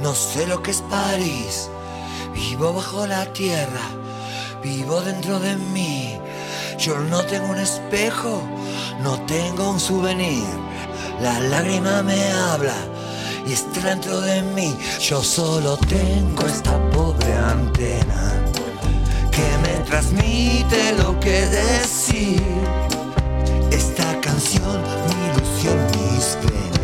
No sé lo que es París. Vivo bajo la tierra, vivo dentro de mí. Yo no tengo un espejo, no tengo un souvenir. La lágrima me habla y está dentro de mí. Yo solo tengo esta pobre antena que me transmite lo que decir. Esta canción, mi ilusión, mis penas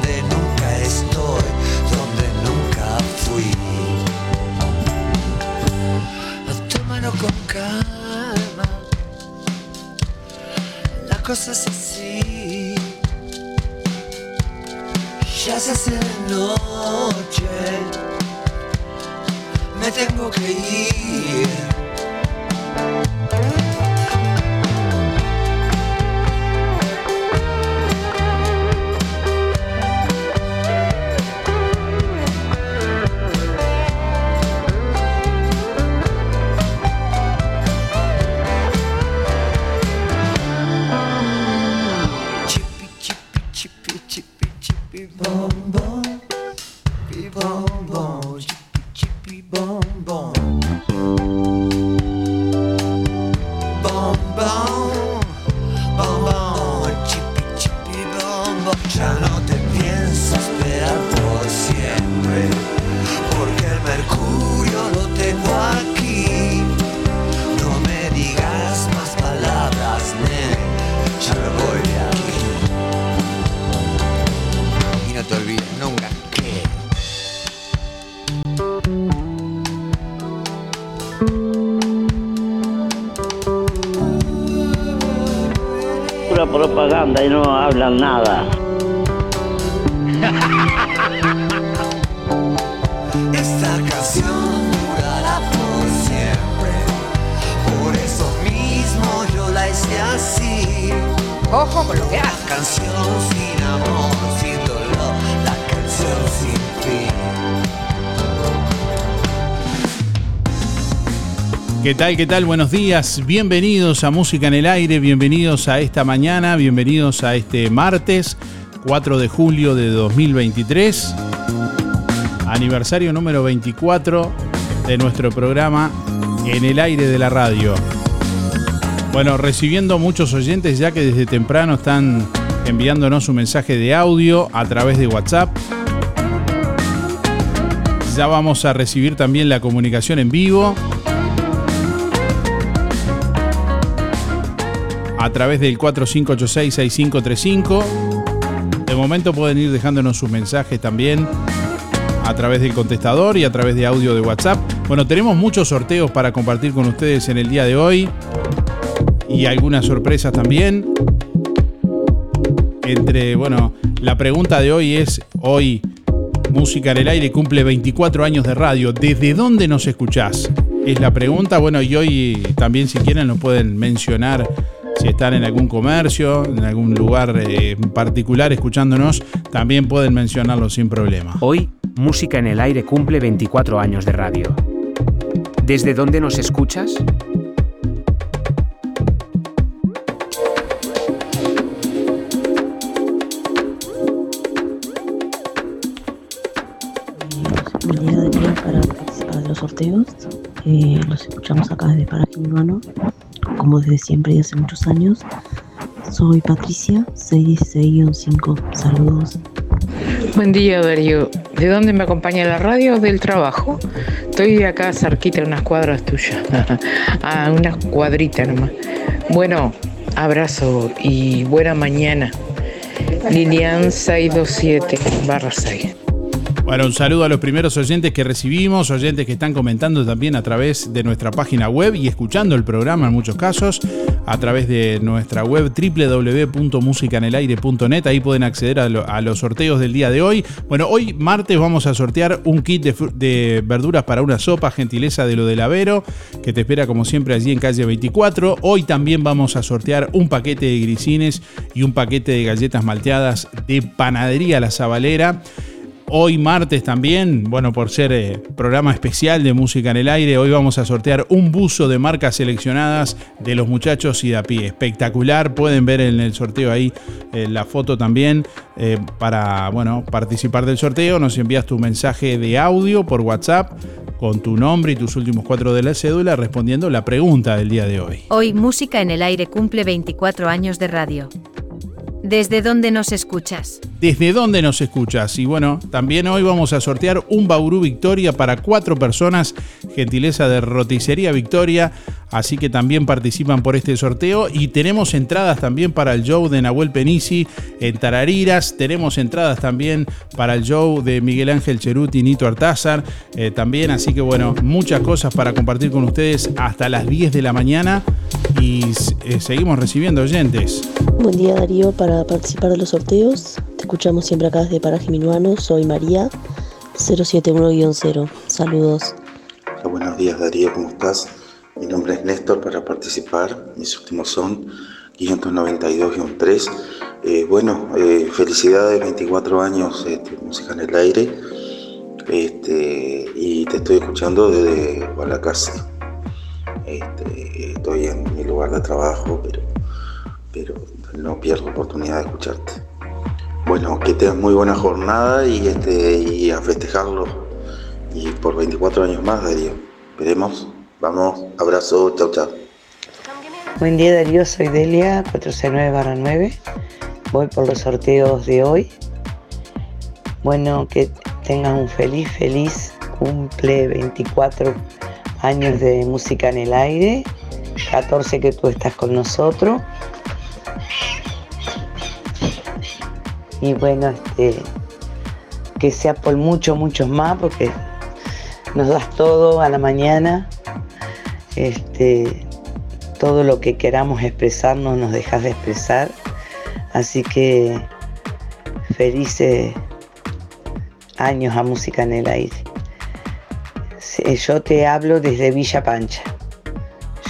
Tómalo con calma, la cosa es así. Ya se hace noche, me tengo que ir. Hablan nada. Tal? ¿Qué tal? Buenos días. Bienvenidos a Música en el Aire, bienvenidos a esta mañana, bienvenidos a este martes 4 de julio de 2023. Aniversario número 24 de nuestro programa En el Aire de la Radio. Bueno, recibiendo muchos oyentes ya que desde temprano están enviándonos un mensaje de audio a través de WhatsApp. Ya vamos a recibir también la comunicación en vivo. A través del 4586-6535. De momento pueden ir dejándonos sus mensajes también a través del contestador y a través de audio de WhatsApp. Bueno, tenemos muchos sorteos para compartir con ustedes en el día de hoy y algunas sorpresas también. Entre, bueno, la pregunta de hoy es, hoy Música en el Aire cumple 24 años de radio. ¿Desde dónde nos escuchás? Es la pregunta. Bueno, y hoy también si quieren lo pueden mencionar si están en algún comercio, en algún lugar eh, particular escuchándonos, también pueden mencionarlo sin problema. Hoy, Música en el Aire cumple 24 años de radio. ¿Desde dónde nos escuchas? para participar de los sorteos. Eh, los escuchamos acá desde Paraje como desde siempre y hace muchos años. Soy Patricia, 616-5. Saludos. Buen día, Darío. ¿De dónde me acompaña la radio? Del trabajo. Estoy acá cerquita, unas cuadras tuyas. ah, una cuadrita nomás. Bueno, abrazo y buena mañana. Lilian 627 barra 6. Bueno, un saludo a los primeros oyentes que recibimos, oyentes que están comentando también a través de nuestra página web y escuchando el programa en muchos casos a través de nuestra web www.musicanelaire.net. Ahí pueden acceder a, los sorteos del día de hoy. Bueno, hoy martes vamos a sortear un kit de, verduras para una sopa, gentileza de lo del Avero, que te espera como siempre allí en calle 24. Hoy también vamos a sortear un paquete de grisines y un paquete de galletas malteadas de Panadería La Zabalera. Hoy martes también, bueno, por ser eh, programa especial de música en el aire, hoy vamos a sortear un buzo de marcas seleccionadas de los muchachos y de pie. Espectacular, pueden ver en el sorteo ahí eh, la foto también. Eh, para, bueno, participar del sorteo, nos envías tu mensaje de audio por WhatsApp con tu nombre y tus últimos cuatro de la cédula respondiendo la pregunta del día de hoy. Hoy Música en el Aire cumple 24 años de radio. ¿Desde dónde nos escuchas? ¿Desde dónde nos escuchas? Y bueno, también hoy vamos a sortear un Bauru Victoria para cuatro personas, gentileza de Roticería Victoria. Así que también participan por este sorteo. Y tenemos entradas también para el show de Nahuel Penisi en Tarariras. Tenemos entradas también para el show de Miguel Ángel Cheruti y Nito Artázar. Eh, también, así que bueno, muchas cosas para compartir con ustedes hasta las 10 de la mañana. Y eh, seguimos recibiendo oyentes. Buen día Darío, para participar de los sorteos. Te escuchamos siempre acá desde Paraje Minuano. Soy María, 071-0. Saludos. buenos días Darío, ¿cómo estás? Mi nombre es Néstor para participar. Mis últimos son 592-3. Eh, bueno, eh, felicidades, 24 años este, música en el aire. Este, y te estoy escuchando desde Guadalajara. Este, estoy en mi lugar de trabajo, pero, pero no pierdo oportunidad de escucharte. Bueno, que tengas muy buena jornada y, este, y a festejarlo. Y por 24 años más, Darío. Veremos. Vamos, abrazo, chao, chao. Buen día, Darío. Soy Delia, 469-9. Voy por los sorteos de hoy. Bueno, que tengas un feliz, feliz cumple 24 años de música en el aire. 14 que tú estás con nosotros. Y bueno, este, que sea por mucho, muchos más, porque nos das todo a la mañana. Este, todo lo que queramos expresarnos nos dejas de expresar. Así que felices años a música en el aire. Yo te hablo desde Villa Pancha.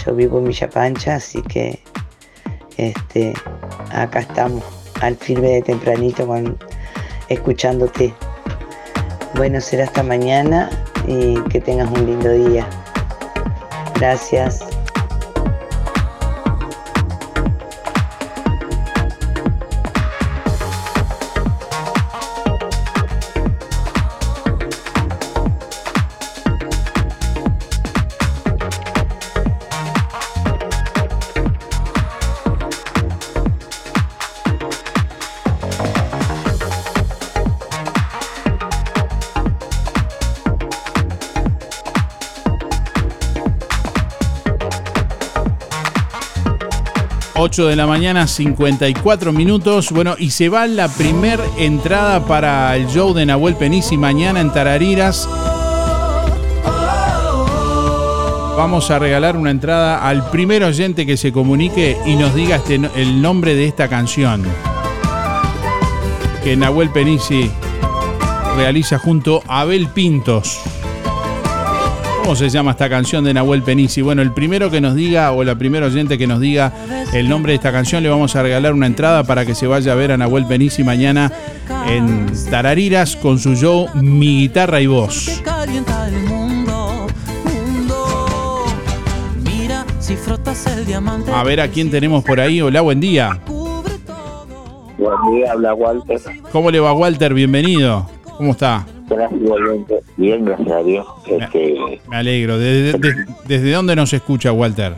Yo vivo en Villa Pancha, así que este, acá estamos al firme de tempranito con, escuchándote. Bueno, será hasta mañana y que tengas un lindo día. Gracias. 8 de la mañana, 54 minutos. Bueno, y se va la primer entrada para el show de Nahuel Penisi mañana en Tarariras. vamos a regalar una entrada al primer oyente que se comunique y nos diga este, el nombre de esta canción que Nahuel Penisi realiza junto a Abel Pintos. ¿Cómo se llama esta canción de Nahuel Penisi? Bueno, el primero que nos diga o la primera oyente que nos diga el nombre de esta canción le vamos a regalar una entrada para que se vaya a ver a Nahuel Penisi mañana en Tarariras con su show Mi guitarra y voz. A ver a quién tenemos por ahí. Hola, buen día. Buen día, habla Walter. ¿Cómo le va Walter? Bienvenido. ¿Cómo está? Bien, gracias a Dios. Este, Me alegro. ¿Desde, dónde nos escucha Walter?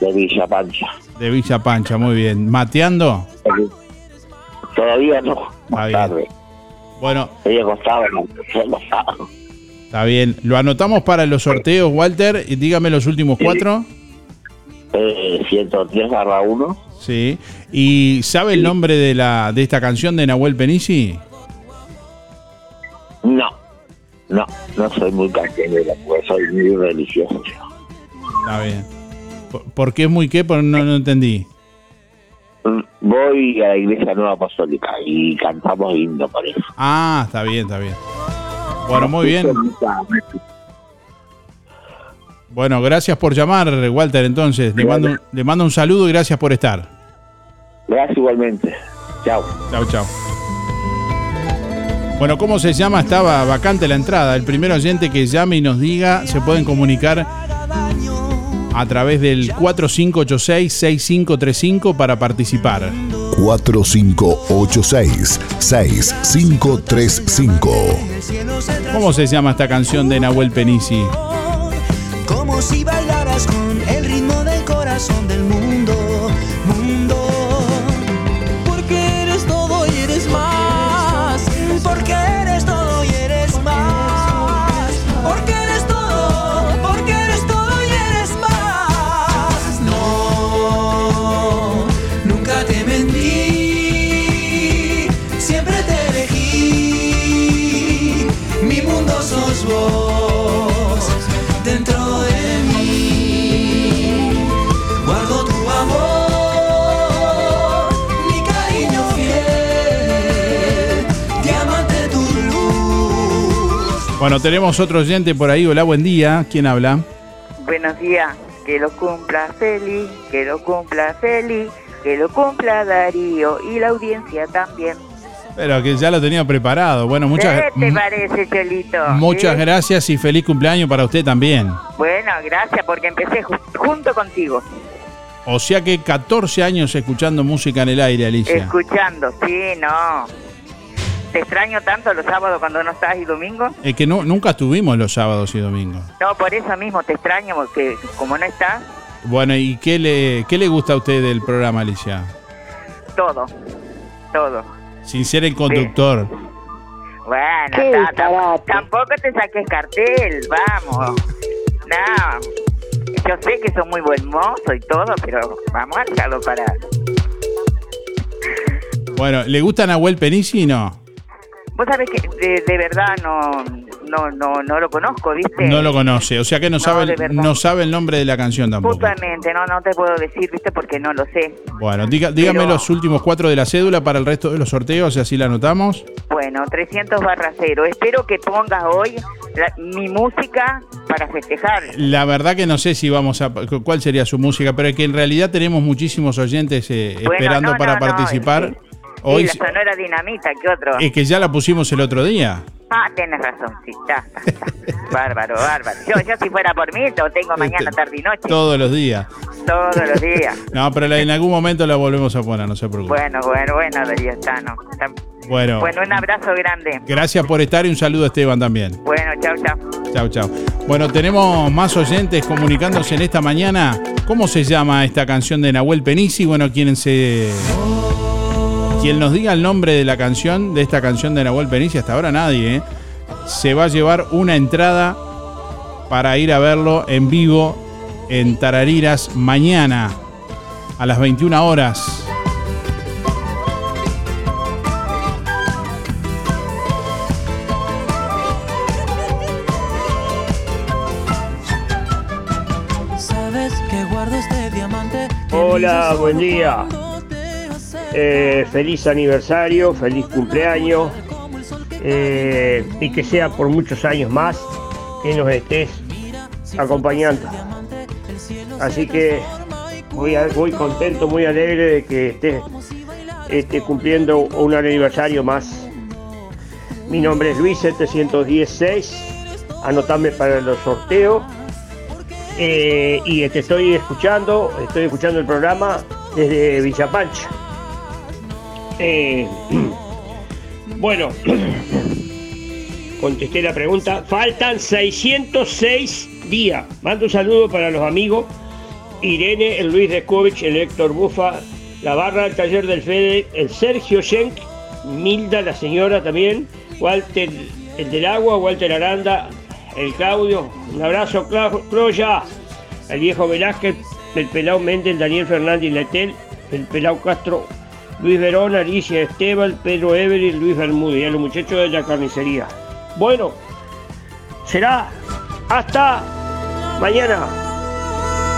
De Villa Pancha. De Villa Pancha, muy bien. ¿Mateando? Todavía no. Más tarde. Bueno. Ella costaba, Está bien. Lo anotamos para los sorteos, Walter. Y dígame los últimos cuatro. Eh, 103 barra 1. Sí. ¿Y sabe el nombre de la de esta canción de Nahuel Penisi? No, no, no soy muy cancionera, pues soy muy religioso. Está bien. ¿Por, qué es muy qué? No, no entendí. Voy a la iglesia nueva apostólica y cantamos himno por eso. Ah, está bien, está bien. Bueno, muy bien. Bueno, gracias por llamar, Walter. Entonces, le mando, le mando un saludo y gracias por estar. Gracias igualmente. Chao. Chao, chao. Bueno, ¿cómo se llama? Estaba vacante la entrada. El primer oyente que llame y nos diga, se pueden comunicar a través del 4586-6535 para participar. 4586-6535. ¿Cómo se llama esta canción de Nahuel Penisi? Como si bailaras con el ritmo del corazón del mundo, mundo. Bueno, tenemos otro oyente por ahí. Hola, buen día. ¿Quién habla? Buenos días, que lo cumpla feliz, que lo cumpla feliz, que lo cumpla Darío y la audiencia también. Pero que ya lo tenía preparado. Bueno, muchas, ¿Qué te parece, Cholito? muchas ¿Sí? gracias y feliz cumpleaños para usted también. Bueno, gracias porque empecé ju- junto contigo, O sea que 14 años escuchando música en el aire, Alicia. escuchando. Sí, no. Te extraño tanto los sábados cuando no estás y domingo. Es que no, nunca estuvimos los sábados y domingos. No, por eso mismo te extraño porque como no estás, Bueno, ¿y qué le, qué le gusta a usted del programa, Alicia? todo, todo. Sin ser el conductor. Bueno, Qué ta- ta- tampoco te saques cartel, vamos. No, yo sé que sos muy buen mozo y todo, pero vamos a dejarlo para... Bueno, ¿le gusta Nahuel Penisi? No. Vos sabés que de, de verdad no, no, no, no lo conozco, ¿viste? No lo conoce. O sea que no, sabe, no sabe el nombre de la canción tampoco. Justamente, no, no te puedo decir, ¿viste? Porque no lo sé. Bueno, diga- dígame Pero- los últimos cuatro de la cédula para el resto de los sorteos y así la anotamos. Bueno, 300 barra cero. Espero que pongas hoy la- mi música para festejar. La verdad que no sé si vamos a... cuál sería su música, pero es que en realidad tenemos muchísimos oyentes eh, Bueno, esperando no, para no, no, participar. Sí, Hoy la sonora dinamita, ¿qué otro? es que ya la pusimos el otro día. Ah, tienes razón, sí, ya. Bárbaro, bárbaro. Yo, yo si fuera por mí, lo tengo mañana, tarde y noche. Todos los días. Todos los días. No, pero en algún momento la volvemos a poner, no se preocupe. Bueno, bueno, bueno, Darío, está, no. está- Bueno, Bueno, un abrazo grande. gracias por estar y un saludo a Esteban también. Bueno, chao, chao. Chao, chao. Bueno, tenemos más oyentes comunicándose en esta mañana. ¿Cómo se llama esta canción de Nahuel Penisi? Bueno, quien se. Quien nos diga el nombre de la canción, de esta canción de Nahuel Penisi, hasta ahora nadie, ¿eh? se va a llevar una entrada para ir a verlo en vivo en Tarariras mañana a las 21 horas. este Hola, buen día. Eh, feliz aniversario, feliz cumpleaños eh, y que sea por muchos años más que nos estés acompañando. Así que muy, a- contento, muy alegre de que estés cumpliendo un aniversario más. Mi nombre es Luis 716, anotame para los sorteos. Eh, y te estoy escuchando, estoy escuchando el programa desde Villapancha. Eh, bueno, contesté la pregunta. Faltan 606 días. Mando un saludo para los amigos. Irene, el Luis Descovich, el Héctor Bufa, la barra del taller del Fede, el Sergio Schenk, Milda, la señora también, Walter, el del agua, Walter Aranda, el Claudio, un abrazo, Cloya, el viejo Velázquez, el pelao Méndez, el Daniel Fernández Letel, el pelao Castro, Luis Verón, Alicia Esteban, Pedro Every, Luis Bermúdez y a los muchachos de la carnicería. Bueno, será hasta mañana.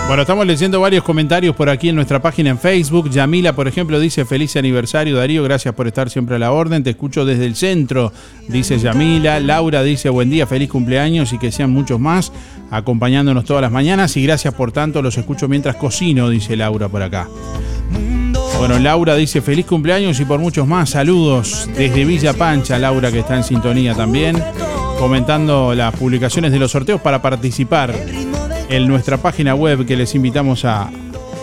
Bueno, estamos leyendo varios comentarios por aquí en nuestra página en Facebook. Yamila, por ejemplo, dice feliz aniversario Darío, gracias por estar siempre a la orden. Te escucho desde el centro, dice Yamila. Laura dice buen día, feliz cumpleaños y que sean muchos más acompañándonos todas las mañanas. Y gracias por tanto, los escucho mientras cocino, dice Laura por acá. Bueno, Laura dice feliz cumpleaños y por muchos más. Saludos desde Villa Pancha, Laura que está en sintonía también, comentando las publicaciones de los sorteos para participar en nuestra página web que les invitamos a,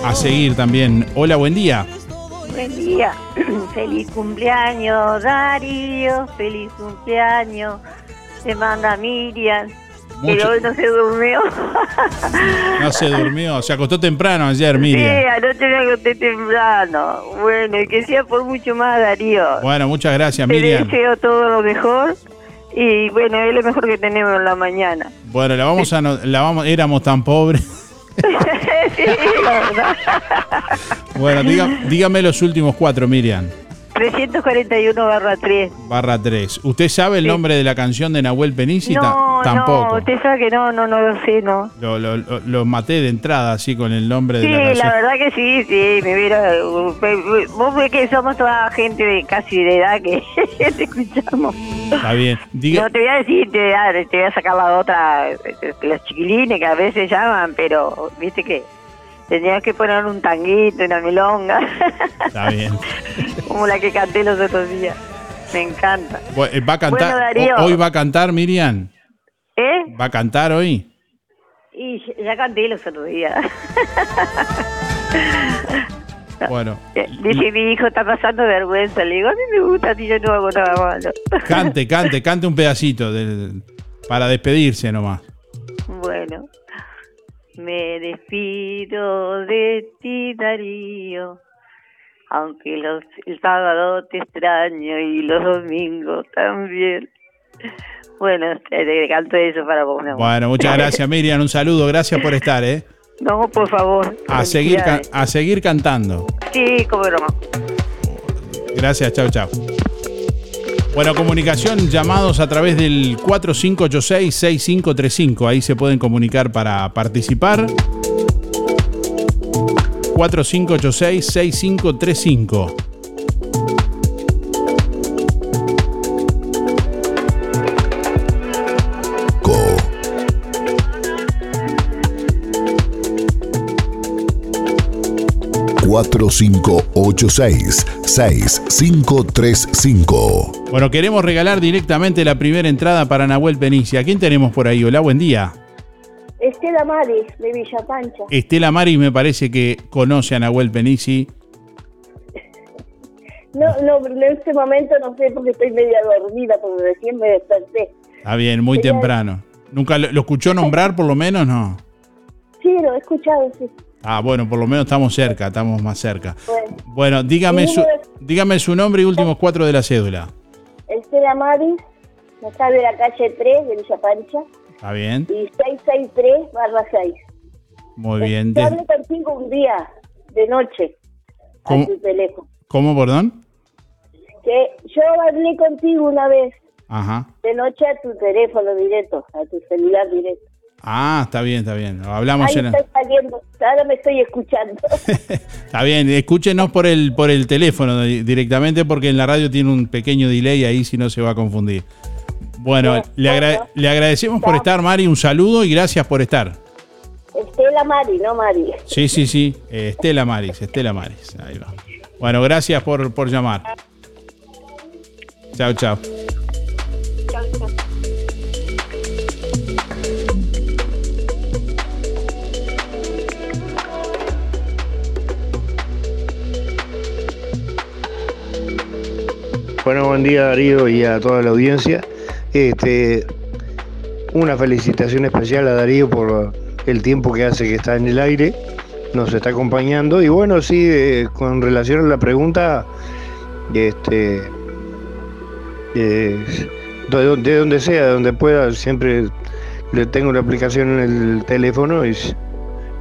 a seguir también. Hola, buen día. Buen día, feliz cumpleaños Darío, feliz cumpleaños, te manda Miriam, Mucho- hoy no se durmió. No se durmió, se acostó temprano ayer, Sí, Miriam. anoche me acosté temprano. Bueno, y que sea por mucho más Darío. Bueno, muchas gracias, Te Miriam. deseo todo lo mejor y bueno, es lo mejor que tenemos en la mañana. Bueno, la vamos a la vamos, éramos tan pobres. sí, la verdad. Bueno, diga- dígame los últimos cuatro, Miriam. 341 barra 3. Barra 3. ¿Usted sabe el nombre de la canción de Nahuel Penici? No, Tampoco. no, usted sabe que no, no, no lo sé, no. Lo, lo- lo- lo maté de entrada así con el nombre de Sí, la canción. la verdad que sí, sí, me hubiera... Vos ves que somos toda gente de casi de edad que te escuchamos. Está bien. Diga, No te voy a decir, te voy a, te voy a sacar la otra, los chiquilines que a veces llaman, pero viste que tenías que poner un tanguito, una milonga, Está bien. como la que canté los otros días. Me encanta. Eh, ¿Va a cantar? Bueno. ¿Hoy va a cantar, Miriam? ¿Eh? ¿Va a cantar hoy? Y ya canté los otros días. Bueno, Dice mi hijo, está pasando vergüenza. Le digo, a mí me gusta si yo no hago nada malo. cante, cante, cante un pedacito del- para despedirse nomás. Bueno, me despido de ti, Darío. Aunque los, el sábado te extraño y los domingos también. Bueno, te, canto eso para vos. Bueno, muchas gracias, Miriam. Un saludo. Gracias por estar, ¿eh? No, por favor. A seguir, a seguir cantando. Sí, como broma. Gracias, chao, chao. Bueno, comunicación, llamados a través del 4586-6535. Ahí se pueden comunicar para participar. 4586-6535. Cuatro cinco ocho seis seis cinco tres cinco. Bueno, queremos regalar directamente la primera entrada para Nahuel Penicia. ¿A quién tenemos por ahí? Hola, buen día. Estela Maris, de Villa Pancha. Estela Mari me parece que conoce a Nahuel Penici. No, no, en este momento no sé porque estoy media dormida, porque recién me desperté. Está bien, muy temprano. ¿Nunca lo, lo escuchó nombrar por lo menos? No. Sí, lo he escuchado, sí. Ah, bueno, por lo menos estamos cerca, estamos más cerca. Bueno, Bueno, dígame su, dígame su nombre y últimos cuatro de la cédula. Estela Maris, está de la calle 3 de Villa Pancha, ¿Está bien? y 663 barra 6. Muy bien. Yo Des- hablé contigo un día, de noche, ¿Cómo? a tu teléfono. ¿Cómo, perdón? Que yo hablé contigo una vez, Ajá. de noche a tu teléfono directo, a tu celular directo. Ah, está bien, está bien. Hablamos Ahí en estoy saliendo, ahora me estoy escuchando. Está bien, escúchenos por el por el teléfono di- directamente porque en la radio tiene un pequeño delay ahí si no se va a confundir. Bueno, le, agra- le agradecemos por estar, Mari, un saludo y gracias por estar. Estela Mari, no Mari. Sí, sí, sí, Estela Maris, Estela Maris. Ahí va. Bueno, gracias por, por llamar. Chao, chao. Bueno, buen día Darío y a toda la audiencia. Este, una felicitación especial a Darío por el tiempo que hace que está en el aire, nos está acompañando. Y bueno, sí, eh, con relación a la pregunta, este, eh, de, donde- de donde sea, de donde pueda, siempre le tengo la aplicación en el teléfono y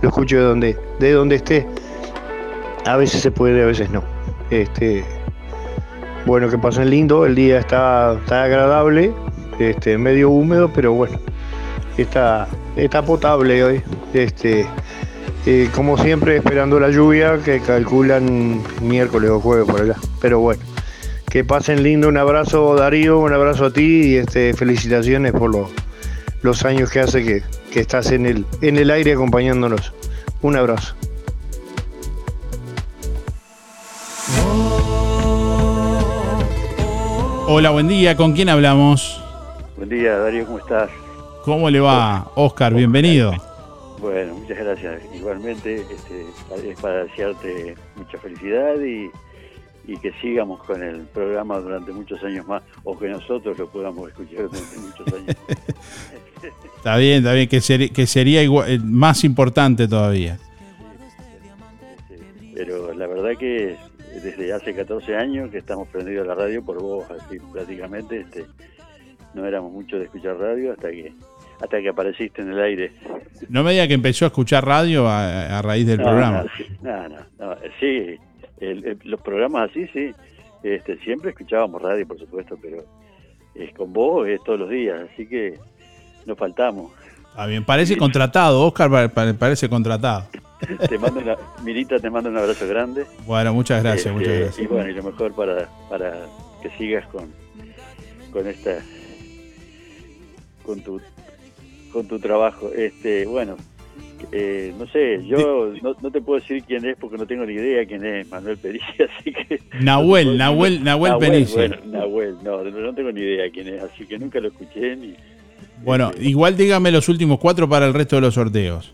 lo escucho de donde, de donde esté. A veces se puede, a veces no. Este, bueno, que pasen lindo, el día está, está agradable, este, medio húmedo, pero bueno, está, está potable hoy. Este, eh, como siempre, esperando la lluvia que calculan miércoles o jueves por allá. Pero bueno, que pasen lindo, un abrazo Darío, un abrazo a ti y este, felicitaciones por los, los años que hace que, que estás en el, en el aire acompañándonos. Un abrazo. Hola, buen día. ¿Con quién hablamos? Buen día, Darío, ¿cómo estás? ¿Cómo le va? Oscar, bienvenido. Bueno, muchas gracias. Igualmente, este, es para desearte mucha felicidad y, y que sigamos con el programa durante muchos años más, o que nosotros lo podamos escuchar durante muchos años. Está bien, está bien, que, sería igual- eh, más importante todavía. Pero la verdad que desde hace 14 años que estamos prendidos a la radio por vos, así prácticamente, este, no éramos mucho de escuchar radio hasta que hasta que apareciste en el aire. No me diga que empezó a escuchar radio a, a raíz del No, programa. No, no, no, sí, el- el- los programas así, sí. Este, siempre escuchábamos radio, por supuesto, pero es con vos es todos los días, así que no faltamos. Está bien, parece contratado, Oscar pa- pa- parece contratado. te mando una, Mirita, te mando un abrazo grande. Bueno, muchas gracias, Este, muchas gracias. Y bueno, y lo mejor para, para que sigas con, con esta con tu con tu trabajo. Este, bueno, eh, no sé, yo no, no te puedo decir quién es porque no tengo ni idea quién es Manuel Perici, así que Nahuel, Nahuel, Nahuel Perici. Bueno, Nahuel, no, no tengo ni idea quién es, así que nunca lo escuché ni Bueno, igual dígame los últimos cuatro para el resto de los sorteos.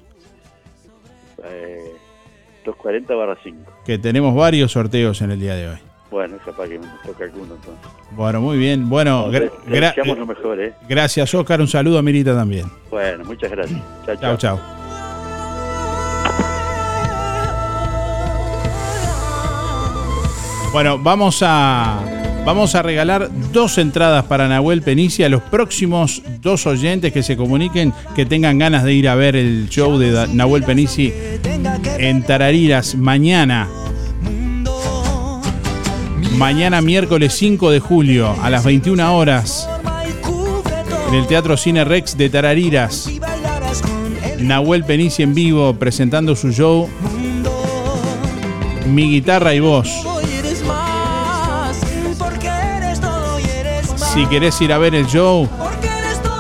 Eh, 240 barra 5. Que tenemos varios sorteos en el día de hoy. Bueno, capaz que me toca alguno entonces. Bueno, muy bien. Bueno, No, gra- gra- deseamos lo mejor, ¿eh? gracias Oscar, un saludo a Mirita también. Bueno, muchas gracias. Chao, Chao, chao. Bueno, vamos a vamos a regalar dos entradas para Nahuel Penicia a los próximos dos oyentes que se comuniquen que tengan ganas de ir a ver el show de Nahuel Penici en Tarariras mañana. Mañana miércoles 5 de julio a las 21 horas en el Teatro Cine Rex de Tarariras. Nahuel Penici en vivo presentando su show Mi guitarra y voz. Si querés ir a ver el show,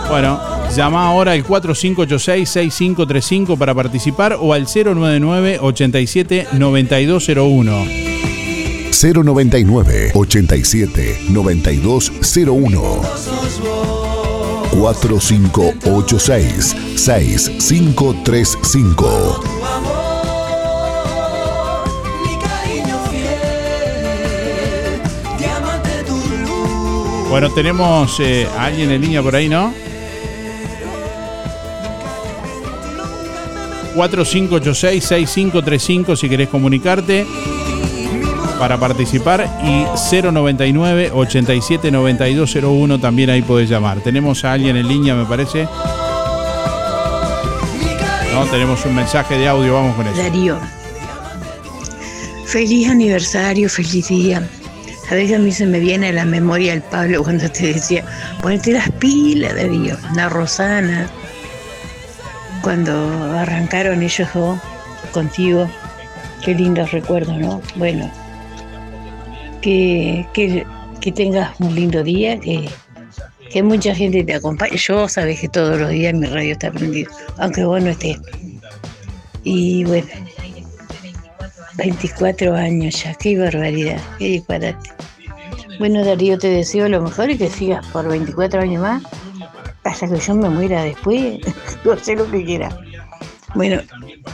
bueno, llama ahora al 4586-6535 para participar o al 099-87-9201. 099 87 9201 4586 6535 Bueno, tenemos eh, a alguien en línea por ahí, ¿no? 4586-6535 si querés comunicarte para participar y 099-879201 también ahí podés llamar. Tenemos a alguien en línea, me parece. No, tenemos un mensaje de audio, vamos con eso. Darío, feliz aniversario, feliz día. A veces a mí se me viene a la memoria el Pablo cuando te decía, ponete las pilas, Darío, la Rosana. cuando arrancaron ellos dos contigo. Qué lindos recuerdos, ¿no? Bueno, que, que, que tengas un lindo día, que, que mucha gente te acompañe. Yo sabes que todos los días mi radio está prendido, aunque vos no estés. Y bueno, 24 años ya, qué barbaridad, qué disparate. Bueno, Darío, te deseo lo mejor y que sigas por 24 años más, hasta que yo me muera después, no sé lo que quiera. Bueno,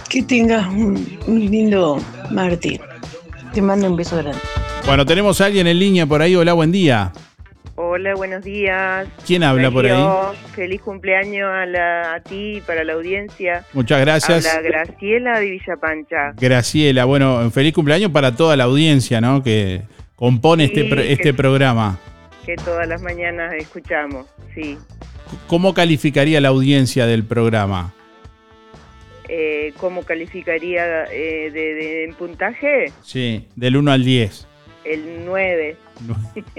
que tengas un, un lindo Martín. Te mando un beso grande. Bueno, tenemos a alguien en línea por ahí. Hola, buen día. Hola, buenos días. ¿Quién habla por ahí? Feliz cumpleaños a, la- a ti y para la audiencia. Muchas gracias. Habla Graciela de Villa Pancha. Graciela, bueno, feliz cumpleaños para toda la audiencia, ¿no? Que compone Sí, este, pro- que- este programa. que todas las mañanas escuchamos, sí. ¿Cómo calificaría la audiencia del programa? Eh, ¿Cómo calificaría eh, de, de- en puntaje? Sí, del 1 al 10. El 9.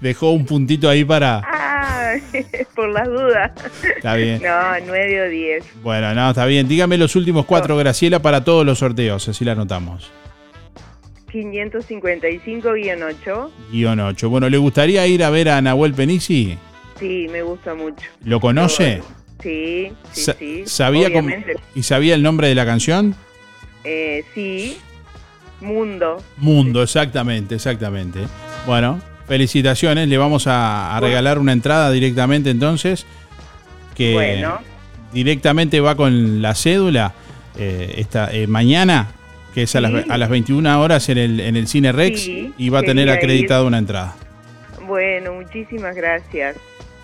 Dejó un puntito ahí para... ah, por las dudas. Está bien. No, 9 o 10. Bueno, no, está bien. Dígame los últimos cuatro, Graciela, para todos los sorteos, así la anotamos. 555-8. Guión 8. Bueno, ¿le gustaría ir a ver a Nahuel Penisi? Sí, me gusta mucho. ¿Lo conoce? Sí, sí, Sa- sí. ¿Sabía cómo-. ¿Y sabía el nombre de la canción? Eh, sí, Mundo. Mundo, exactamente, exactamente. Bueno, felicitaciones. Le vamos a, a regalar una entrada directamente entonces. Que Bueno. directamente va con la cédula eh, esta, eh, mañana, que es a, las, Sí. a las 21 horas en el, en el Cine Rex, Sí, y va a tener acreditada una entrada. Bueno, muchísimas gracias.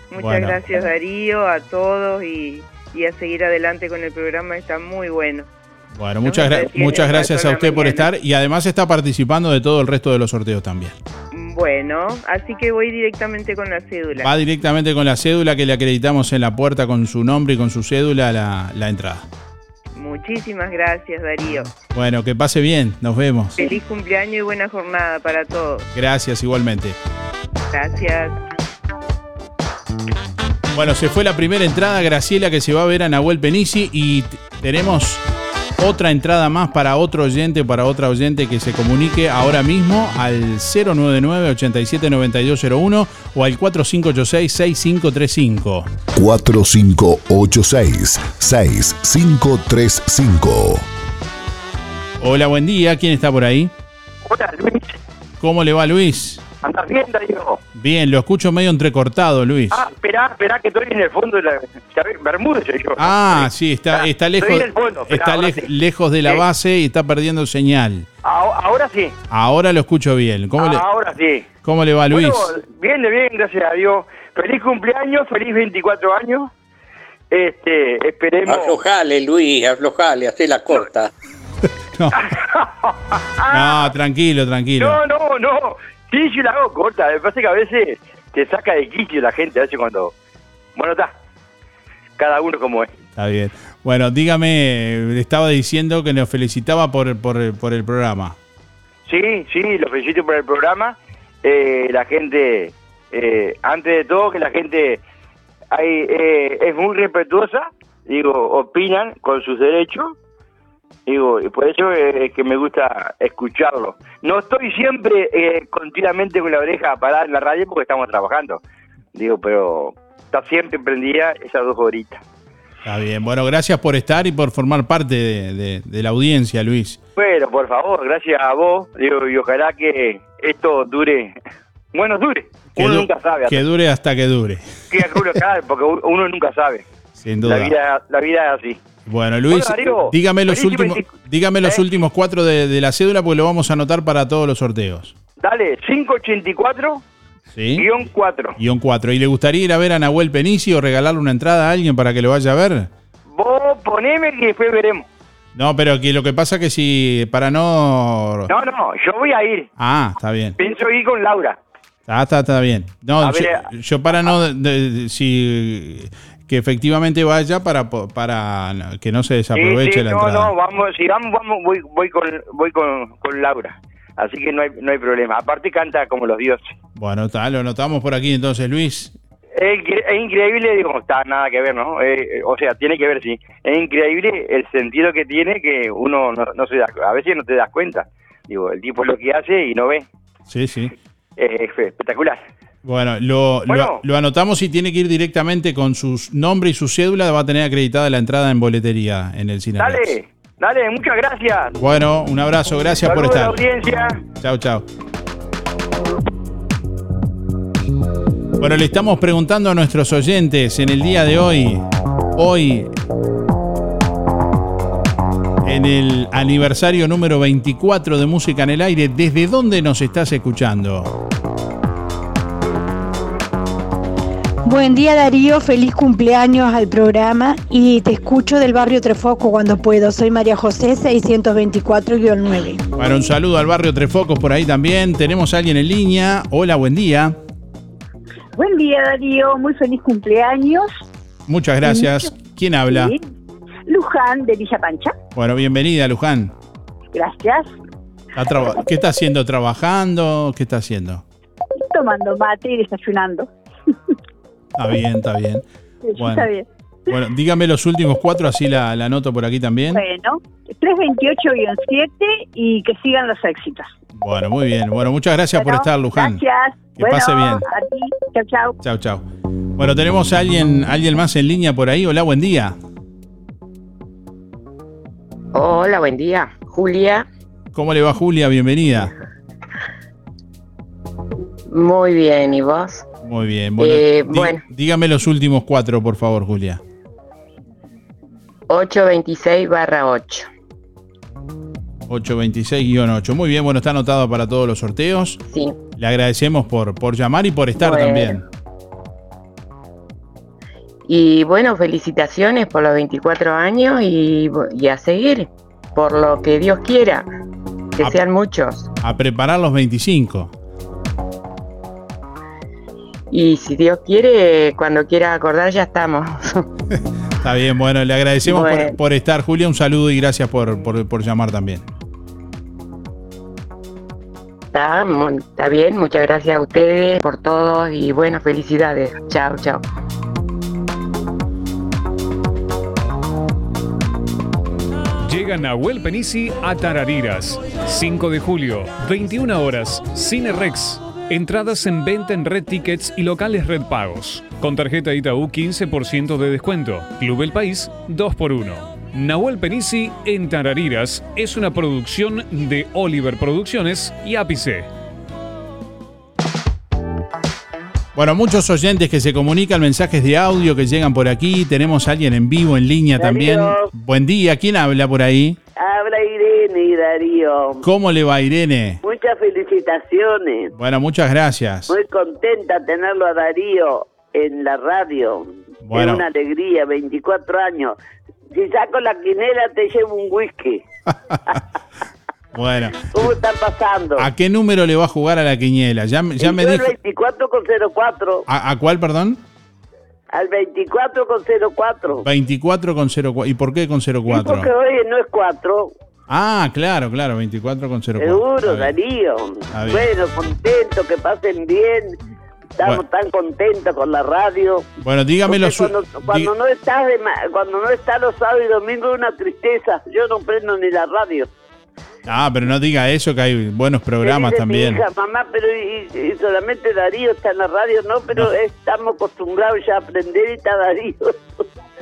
Muchas Bueno. gracias Darío, a todos y, y a seguir adelante con el programa, está muy bueno. Bueno, muchas, gra- muchas gracias a usted por estar y además está participando de todo el resto de los sorteos también. Bueno, así que voy directamente con la cédula. Va directamente con la cédula que le acreditamos en la puerta con su nombre y con su cédula la, la entrada. Muchísimas gracias Darío. Bueno, que pase bien, nos vemos. Feliz cumpleaños y buena jornada para todos. Gracias igualmente. Gracias. Bueno, se fue la primera entrada, Graciela, que se va a ver a Nahuel Penisi y tenemos otra entrada más para otro oyente, para otra oyente que se comunique ahora mismo al 099-879201 o al 4586-6535. 4586-6535. Hola, buen día, ¿quién está por ahí? Hola Luis, ¿Cómo le va Luis? ¿Andás bien Darío? Bien, lo escucho medio entrecortado, Luis. Ah, esperá, esperá que estoy en el fondo de la... soy yo. Ah, sí, está, está lejos, estoy en el fondo, esperá, está sí. lejos de la Sí. base y está perdiendo señal. Ah, Ahora sí, Ahora lo escucho bien. ¿Cómo, le, ahora sí. cómo le va Luis? Bueno, bien, de bien, gracias a Dios. Feliz cumpleaños, feliz 24 años. Este, esperemos... Aflojale, Luis, aflojale, hacé la corta. No, tranquilo, tranquilo. No, no, no. Sí, yo la hago corta. Me parece que a veces te saca de quicio la gente, a veces cuando... Bueno, está. Cada uno como es. Está bien. Bueno, dígame, le estaba diciendo que nos felicitaba por, por, por el programa. Sí, sí, lo felicito por el programa. Eh, la gente, eh, antes de todo, que la gente hay, eh, es muy respetuosa, digo, opinan con sus derechos, digo, y por eso es que me gusta escucharlo. No estoy siempre eh, continuamente con la oreja parada en la radio porque estamos trabajando, digo, pero está siempre prendida esas dos horitas. Está bien. Bueno, gracias por estar y por formar parte de, de- de la audiencia, Luis. Bueno, por favor, gracias a vos, digo, y ojalá que esto dure, bueno, dure. Que, Uno du- nunca sabe. que dure hasta que dure, que porque uno nunca sabe. sin La duda. vida, la vida es así. Bueno, Luis, Darío, dígame los últimos, 25 dígame los ¿Eh? últimos cuatro de, de la cédula porque lo vamos a anotar para todos los sorteos. Dale, 584 ¿Sí? guion 4. Guión 4. ¿Y le gustaría ir a ver a Nahuel Penici o regalarle una entrada a alguien para que lo vaya a ver? Vos poneme que después veremos. No, pero que lo que pasa que si para no... No, no, yo voy a ir. Ah, está bien. Pienso ir con Laura. Ah, está, está bien. No, yo, ver, yo para no... de- de- si que efectivamente vaya para, para que no se desaproveche Sí, sí, la no, entrada. no, vamos, si vamos, vamos, voy, voy con, voy con, con Laura. Así que no hay, no hay problema. Aparte canta como los dioses. Bueno, está, lo anotamos por aquí entonces, Luis. es, incre- es increíble, digo, está nada que ver, ¿no? Eh, o sea, tiene que ver, sí. Es increíble el sentido que tiene que uno no, no se da, a veces no te das cuenta. Digo, el tipo es lo que hace y no ve. Sí, sí. Eh, es espectacular. Bueno, lo, lo- Bueno. lo anotamos y tiene que ir directamente con su nombre y su cédula. Va a tener acreditada la entrada en boletería en el cine. Dale, dale, muchas gracias. Bueno, un abrazo, gracias por Saludos a la estar. audiencia. Chao, chao. Bueno, le estamos preguntando a nuestros oyentes en el día de hoy, hoy, en el aniversario número 24 de Música en el Aire, ¿desde dónde nos estás escuchando? Buen día Darío, feliz cumpleaños al programa y te escucho del barrio Trefoco cuando puedo. Soy María José 624-9. Bueno, un saludo al barrio Trefocos por ahí también. Tenemos a alguien en línea. Hola, buen día. Buen día, Darío. Muy feliz cumpleaños. Muchas gracias. ¿Quién habla? Sí. Luján de Villa Pancha. Bueno, bienvenida, Luján. Gracias. ¿Está traba- ¿Qué está haciendo? ¿Trabajando? ¿Qué está haciendo? Tomando mate y desayunando. Está bien, está bien. Sí, Bueno. Está bien. Bueno, dígame los últimos cuatro, así la, la anoto por aquí también. Bueno, 328-7 y que sigan los éxitos. Bueno, muy bien. Bueno, muchas gracias por estar, Luján. Gracias. Que pase bien. A ti. Chao, chao. Chao, chao. Bueno, tenemos a alguien, alguien más en línea por ahí. Hola, buen día. Hola, buen día. Julia. ¿Cómo le va, Julia? Bienvenida. Muy bien, ¿y vos? Muy bien. Bueno, Eh, bueno. dígame los últimos cuatro, por favor, Julia. 826 barra 8. 826-8. Muy bien, bueno, está anotado para todos los sorteos. Sí. Le agradecemos por, por llamar y por estar Bueno. también. Y bueno, felicitaciones por los 24 años y, y a seguir, por lo que Dios quiera, que A- sean muchos. A preparar los 25. Y si Dios quiere, cuando quiera acordar, ya estamos. Está bien, bueno, le agradecemos por- Bueno. por, estar, Julia. Un saludo y gracias por, por, por llamar también. está, está bien, muchas gracias a ustedes por todo y bueno, felicidades. Chao, chao. Llega Nahuel Penisi a Tarariras. 5 de julio, 21 horas, Cine Rex. Entradas en venta en Red Tickets y locales Red Pagos. Con tarjeta Itaú 15% de descuento. Club El País 2x1. Nahuel Penisi en Tarariras es una producción de Oliver Producciones y Ápice. Bueno, muchos oyentes que se comunican, mensajes de audio que llegan por aquí. Tenemos a alguien en vivo, en línea también. Buen día, ¿quién habla por ahí? Habla Irene y Darío. ¿Cómo le va, Irene? Muchas felicitaciones. Bueno, muchas gracias. Muy contenta tenerlo a Darío en la radio. Bueno. Es una alegría, 24 años. Si saco la quinela te llevo un whisky. Bueno, ¿Cómo están pasando? ¿a qué número le va a jugar a la quiniela? Ya, me- ya me dijo. 24 con 04. ¿A, a cuál, perdón? Al 24 con 04. 24 con 04. ¿Y por qué con Sí, 04? porque hoy no es 4. Ah, claro, claro, 24 con 04. Seguro. Darío. Bueno, contento, que pasen bien. Estamos Bueno. tan contentos con la radio. Bueno, dígame los. cuando, cuando no estás de cuando no está los sábados y domingos es una tristeza. Yo no prendo ni la radio. Ah, pero no diga eso, que hay buenos programas dice mi también. hija, mamá, pero y, y solamente Darío está en la radio, no, pero estamos acostumbrados ya a aprender y está Darío.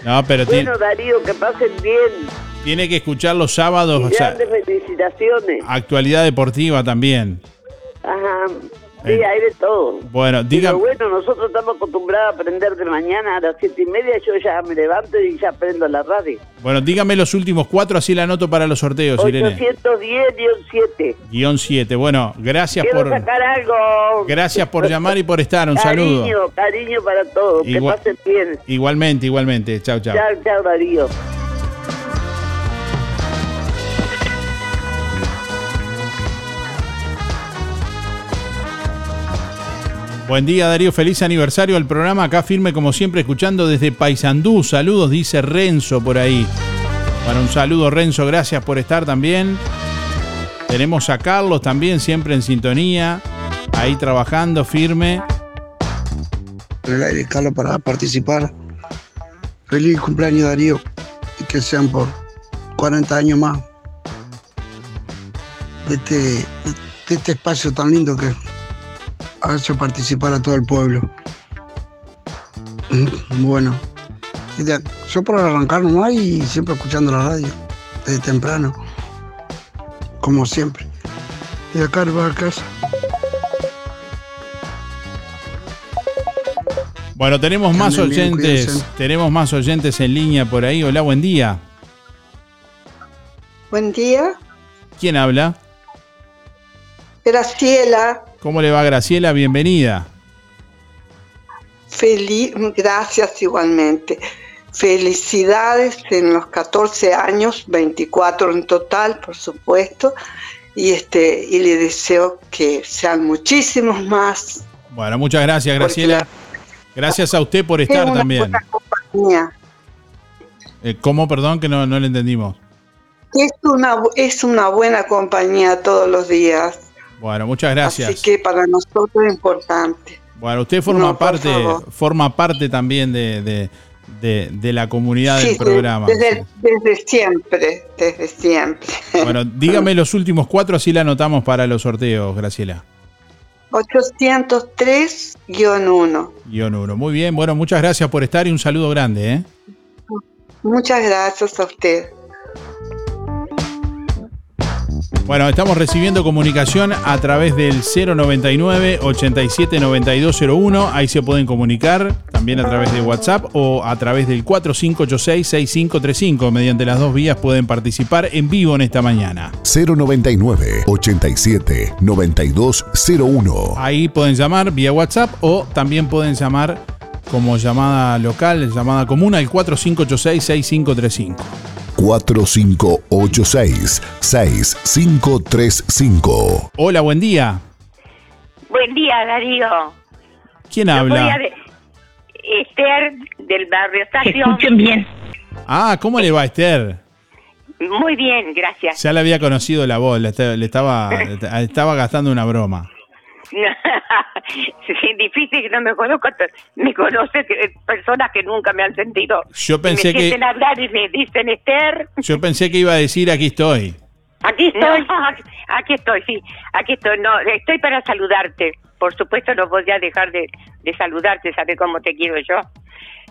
No, pero bueno, Darío, que pasen bien. Tiene que escuchar los sábados, o sea, Grandes felicitaciones. actualidad deportiva también. Ajá. Sí, Eh, hay de todo. Bueno, diga, Pero bueno, nosotros estamos acostumbrados a aprender de mañana a las siete y media. Yo ya me levanto y ya prendo la radio. bueno, dígame los últimos cuatro, así la anoto para los sorteos, Irene. 810-7. Guión 7. Bueno, gracias Quiero por sacar algo. gracias por llamar y por estar. Un saludo. Cariño, cariño para todos. Igual- Que pasen bien. Igualmente, igualmente. Chao, chao. Chao, chao, Darío. Buen día, Darío. Feliz aniversario al programa. Acá firme, como siempre, escuchando desde Paysandú. Saludos, dice Renzo por ahí. Bueno, un saludo, Renzo. Gracias por estar también. Tenemos a Carlos también, siempre en sintonía. Ahí trabajando firme. el aire, Carlos, para participar. Feliz cumpleaños, Darío. Y que sean por 40 años más. De este, este espacio tan lindo que ha hecho participar a todo el pueblo. Mm, Bueno, yo por arrancar nomás y siempre escuchando la radio, desde temprano, como siempre. Y acá va a casa. Bueno, tenemos más bien, oyentes, tenemos más oyentes en línea por ahí. Hola, buen día. Buen día, ¿Quién habla? Graciela. ¿Cómo le va Graciela? Bienvenida. Feliz, gracias igualmente. Felicidades en los 14 años, 24 en total, por supuesto, y este y le deseo que sean muchísimos más. Bueno, muchas gracias Graciela. Gracias a usted por estar Es una también. buena compañía. Eh, ¿Cómo? Perdón que no, no le entendimos. Es una es una buena compañía todos los días, Bueno, muchas gracias. así que para nosotros es importante. Bueno, usted forma No, parte, forma parte también de, de- de- de la comunidad Sí, del programa. Desde, desde siempre, desde siempre. Bueno, dígame los últimos cuatro, así la anotamos para los sorteos, Graciela. 803-1. Guión uno. Muy bien, bueno, muchas gracias por estar y un saludo grande, ¿eh? Muchas gracias a usted. Bueno, estamos recibiendo comunicación a través del 099 879201. Ahí se pueden comunicar también a través de WhatsApp o a través del 4586-6535. Mediante las dos vías pueden participar en vivo en esta mañana. 099 87 9201. Ahí pueden llamar vía WhatsApp o también pueden llamar como llamada local, llamada común al 4586-6535. 4586 6535. Hola, buen día. Buen día, Darío. ¿Quién Yo voy habla? a de- Esther del barrio Estación. Escuchen bien. Ah, ¿cómo le va, Esther? Muy bien, gracias. Ya le había conocido la voz, le estaba, le estaba gastando una broma. sí, difícil que no me conozco. Me conoce que- personas que nunca me han sentido. Yo Y pensé me que- hablar y me dicen, Esther, Yo pensé que iba a decir aquí estoy. aquí estoy. aquí estoy, sí. Aquí estoy. No, estoy para saludarte. Por supuesto, no voy a dejar de, de saludarte, ¿sabes cómo te quiero yo?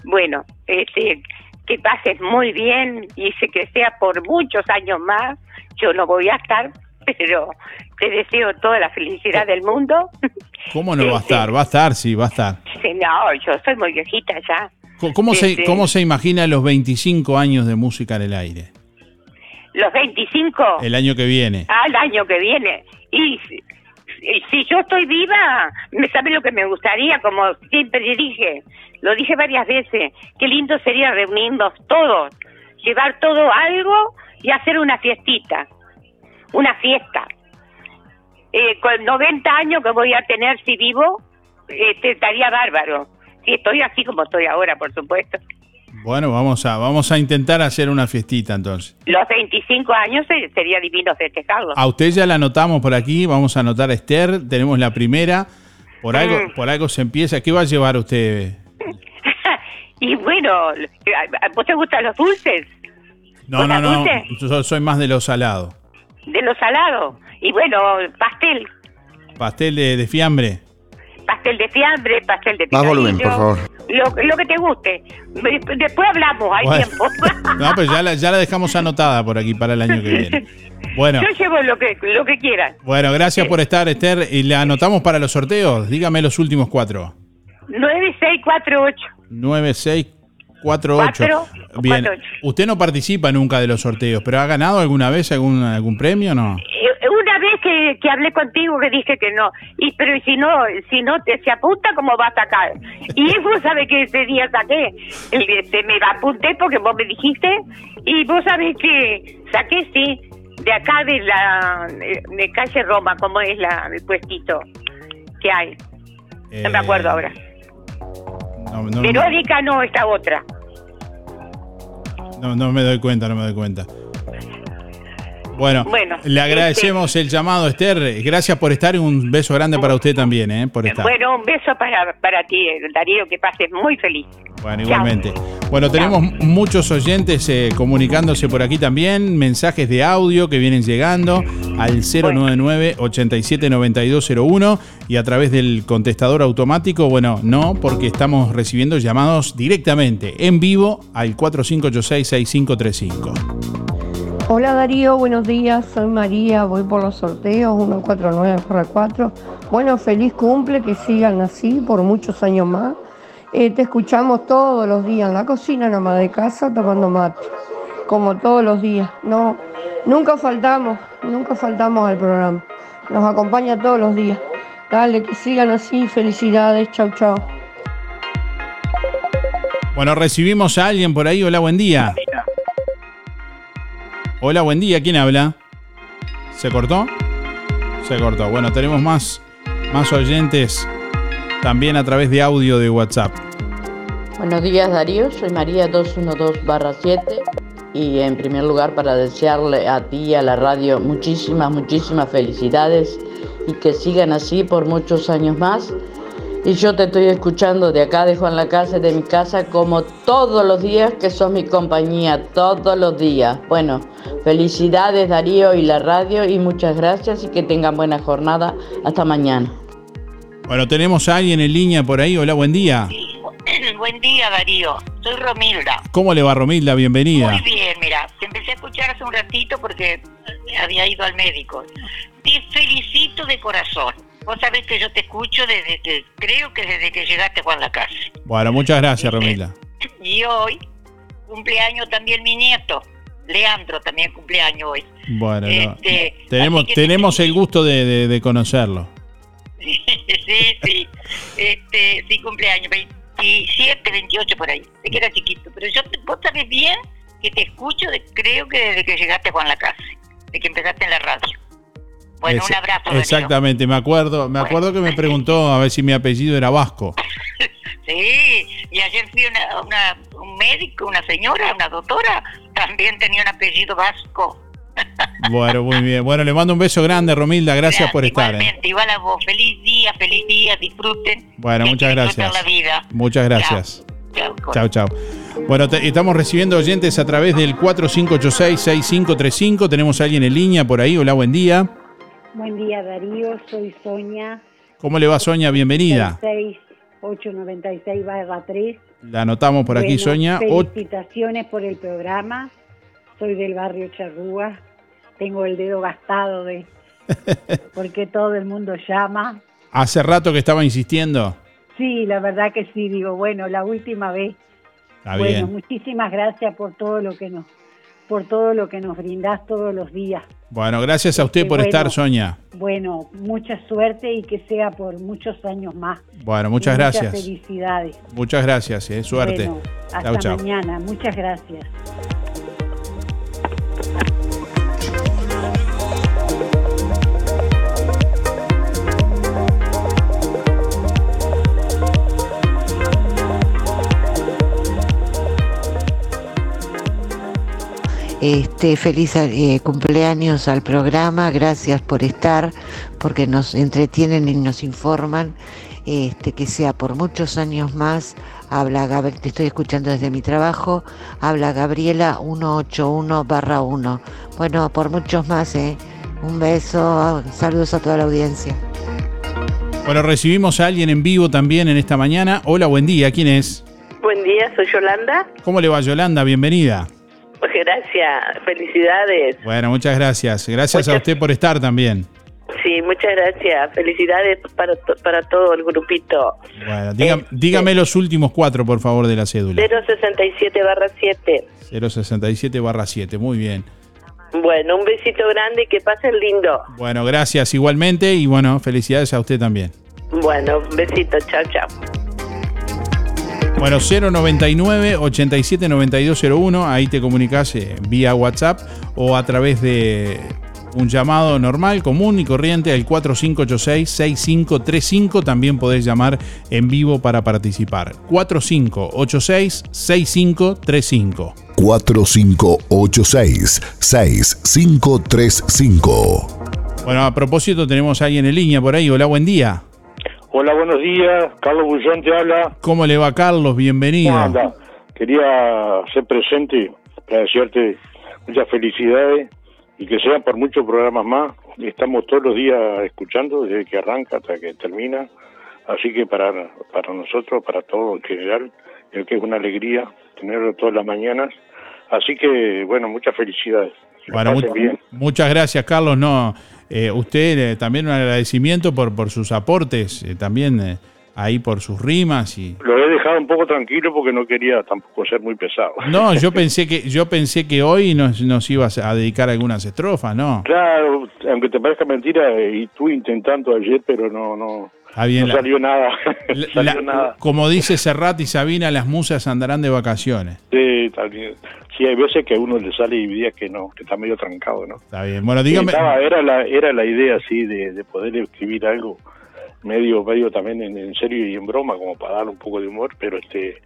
Bueno, este, que pases muy bien y sé que sea por muchos años más. Yo no voy a estar, pero te deseo toda la felicidad del mundo. ¿Cómo no va a estar? Va a estar, sí, va a estar. No, yo soy muy viejita ya. ¿Cómo, se. ¿Cómo se imagina los 25 años de música en el aire? Los 25 El año que viene. al año que viene. Y si, y si yo estoy viva, me sabe lo que me gustaría, como siempre dije, lo dije varias veces, qué lindo sería reunirnos todos, llevar todo algo y hacer una fiestita, una fiesta. Eh, con 90 años que voy a tener si vivo, este, estaría bárbaro. Si estoy así como estoy ahora, por supuesto. Bueno, vamos a, vamos a intentar hacer una fiestita entonces. Los 25 años eh, sería divino festejarlo. A usted ya la anotamos por aquí, vamos a anotar a Esther, tenemos la primera. Por algo, Mm. por algo se empieza. ¿Qué va a llevar usted? Y bueno, ¿a vos te gustan los dulces? No, ¿Con no, no. Yo soy más de lo salado. De los salados. Y bueno, pastel. Pastel de, de fiambre. Pastel de fiambre, pastel de Más picadillo. volumen, por favor. Lo, lo que te guste. De- Después hablamos, hay Bueno. tiempo. No, pues ya la, ya la dejamos anotada por aquí para el año que viene. Bueno, Yo llevo lo que, lo que quieras. bueno, gracias por estar, Esther. Y le anotamos para los sorteos. Dígame los últimos cuatro. 9648. 9648. Cuatro, Bien. cuatro, ocho. Usted no participa nunca de los sorteos, pero ¿ha ganado alguna vez algún, algún premio o no? Eh, Una vez que, que hablé contigo que dije que no, y pero si no, si no te se apunta, ¿cómo va a sacar? Y vos sabés que ese día saqué, el, este, me apunté porque vos me dijiste, y vos sabés que saqué, sí, de acá de la de, calle Roma, como es la, el puestito que hay. No me acuerdo ahora. No, no- Verónica no, esta otra. No- no me doy cuenta, no me doy cuenta. Bueno, Bueno, le agradecemos el llamado, Esther. Gracias por estar y un beso grande para usted también, ¿eh? Por estar. Bueno, un beso para, para ti, Darío, que pases muy feliz. Bueno, igualmente. Bueno, tenemos muchos oyentes eh, comunicándose por aquí también, mensajes de audio que vienen llegando al 099-879201 y a través del contestador automático, bueno, no, porque estamos recibiendo llamados directamente, en vivo, al 4586-6535. Hola Darío, buenos días, soy María, voy por los sorteos 149 por 4. Bueno, feliz cumple, que sigan así por muchos años más. Eh, te escuchamos todos los días en la cocina, nomás de casa, tomando mate, como todos los días. No, nunca faltamos, nunca faltamos al programa. Nos acompaña todos los días. Dale, que sigan así, felicidades, chau chau. Bueno, recibimos a alguien por ahí. Hola, buen día. Hola, buen día. ¿Quién habla? ¿Se cortó? Se cortó. Bueno, tenemos más, más oyentes también a través de audio de WhatsApp. Buenos días Darío, soy María 212-7 y en primer lugar para desearle a ti y a la radio muchísimas, muchísimas felicidades y que sigan así por muchos años más. Y yo te estoy escuchando de acá de Juan la Casa, de mi casa, como todos los días que sos mi compañía, todos los días. Bueno, felicidades Darío y la radio y muchas gracias y que tengan buena jornada. Hasta mañana. Bueno, tenemos a alguien en línea por ahí. Hola, buen día. Buen día, Darío. Soy Romilda. ¿Cómo le va, Romilda? Bienvenida. Muy bien, mira, te empecé a escuchar hace un ratito porque había ido al médico. Te felicito de corazón. Vos sabés que yo te escucho desde que, creo que desde que llegaste Juan la Casa. Bueno, muchas gracias, Romilda. Y hoy, cumpleaños también mi nieto. Leandro también cumpleaños hoy. Bueno, no. Este, tenemos, así que- tenemos el gusto de, de- de conocerlo. sí, sí. Este, sí, cumpleaños. 27, 28 por ahí. Sé que era chiquito. Pero yo, vos sabés bien que te escucho, de- creo que desde que llegaste a Juan la Casa. De que empezaste en la radio. Bueno, Es- un abrazo. Exactamente, me acuerdo, me acuerdo que me preguntó a ver si mi apellido era vasco. Sí, y ayer fui a una, una- un médico, una señora, una doctora, también tenía un apellido vasco. Bueno, muy bien. Bueno, le mando un beso grande, Romilda. Gracias por estar. ¿eh? Igual a vos. Feliz día, feliz día, disfruten. Bueno, muchas gracias. la vida. Muchas gracias. Chao. Chao, chao. Bueno, te- estamos recibiendo oyentes a través del 4586-6535. Tenemos a alguien en línea por ahí. Hola, buen día. Buen día Darío, soy Sonia. ¿Cómo le va, Soña? Bienvenida. 6896 barra 3. La anotamos por aquí, Bueno. O- Felicitaciones por el programa. Soy del barrio Charrúa. Tengo el dedo gastado de porque todo el mundo llama. Hace rato que estaba insistiendo. Sí, la verdad que sí, digo, bueno, la última vez. Está bueno, bien. muchísimas gracias por todo lo que nos por todo lo que nos brindás todos los días. Bueno, gracias a usted Este, por bueno. estar, Soña. Bueno, mucha suerte y que sea por muchos años más. Bueno, muchas Y gracias. felicidades. Muchas gracias, eh. suerte. Bueno, hasta chao, chao. mañana. Muchas gracias. Este, feliz eh, cumpleaños al programa, gracias por estar, porque nos entretienen y nos informan. Este, que sea por muchos años más. Habla Gab- te estoy escuchando desde mi trabajo. Habla Gabriela 181 barra 1. Bueno, por muchos más, ¿eh? Un beso, saludos a toda la audiencia. Bueno, recibimos a alguien en vivo también en esta mañana. Hola, buen día. ¿Quién es? Buen día, soy Yolanda. ¿Cómo le va, Yolanda? Bienvenida. Gracias, felicidades. Bueno, muchas gracias. Gracias a usted por estar también. Sí, muchas gracias. Felicidades para, to- para todo el grupito. Bueno, diga- dígame los últimos cuatro, por favor, de la cédula. 067 barra 7. 067 barra 7. Muy bien. Bueno, un besito grande y que pasen lindo. Bueno, gracias igualmente y bueno, felicidades a usted también. Bueno, un besito, chao, chao. Bueno, 099 87 9201, ahí te comunicas eh, vía WhatsApp o a través de un llamado normal, común y corriente al 4586-6535. También podés llamar en vivo para participar. 4586-6535. 4586-6535. Bueno, a propósito, tenemos a alguien en línea por ahí. Hola, buen día. Hola, buenos días. Carlos Bullón te habla. ¿Cómo le va, Carlos? Bienvenido. ¿Cómo anda? Quería ser presente para desearte muchas felicidades y que sean por muchos programas más. Estamos todos los días escuchando desde que arranca hasta que termina. Así que para, para nosotros, para todos en general, creo que es una alegría tenerlo todas las mañanas. Así que, bueno, muchas felicidades. Bueno, muchas gracias, Carlos. No, eh, usted eh, también un agradecimiento por, por sus aportes, eh, también eh, ahí por sus rimas y. Lo he dejado un poco tranquilo porque no quería tampoco ser muy pesado. No, yo pensé que yo pensé que hoy nos, nos ibas a dedicar algunas estrofas, ¿no? Claro, aunque te parezca mentira, y tú intentando ayer, pero no, no, Bien, no la- salió nada. No salió La- nada. como dice Serrat y Sabina, las musas andarán de vacaciones. Sí, bien. Sí, hay veces que a uno le sale y días que no, que está medio trancado, ¿no? Está bien. Bueno, dígame. Estaba- era la era la idea así de, de poder escribir algo medio medio también en, en serio y en broma como para dar un poco de humor, pero este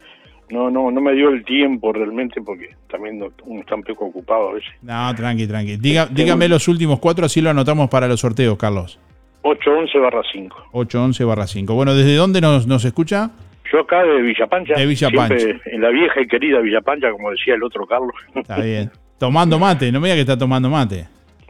no no no me dio el tiempo realmente porque también no- uno está un poco ocupado a veces. No, tranqui, tranqui. Diga, dígame los últimos cuatro, así lo anotamos para los sorteos, Carlos. 811 barra 5. 811 barra 5. Bueno, ¿desde dónde nos, nos escucha? Yo acá de Villapancha, De Villa siempre Pancha. en la vieja y querida Villapancha, como decía el otro Carlos. Está bien. Tomando mate, no me diga que está tomando mate.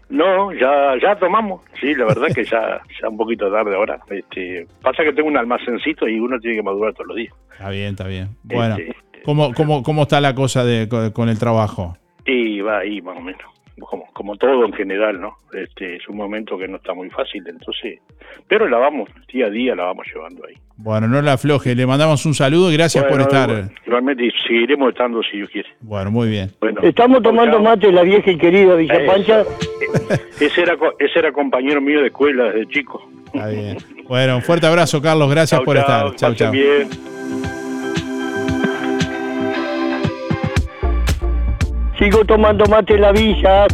No, ya ya tomamos. Sí, la verdad que ya ya un poquito tarde ahora. Este, pasa que tengo un almacencito y uno tiene que madurar todos los días. Está bien, está bien. Bueno, Este, ¿cómo, cómo, cómo está la cosa de, con, con el trabajo? Y va ahí más o menos, como, como todo en general, ¿no? Este es un momento que no está muy fácil, entonces, pero la vamos día a día la vamos llevando ahí. Bueno, no la afloje. Le mandamos un saludo y gracias Bueno, por estar. bueno, igualmente y seguiremos estando si Dios quiere. Bueno, muy bien. Bueno, Estamos tomando mate la vieja y querida Villa Pancha. ese era ese era compañero mío de escuela desde chico. Está bien. Bueno, un fuerte abrazo, Carlos. Gracias Chau, por chau, estar. Chao, chao. Sigo tomando mate la villa.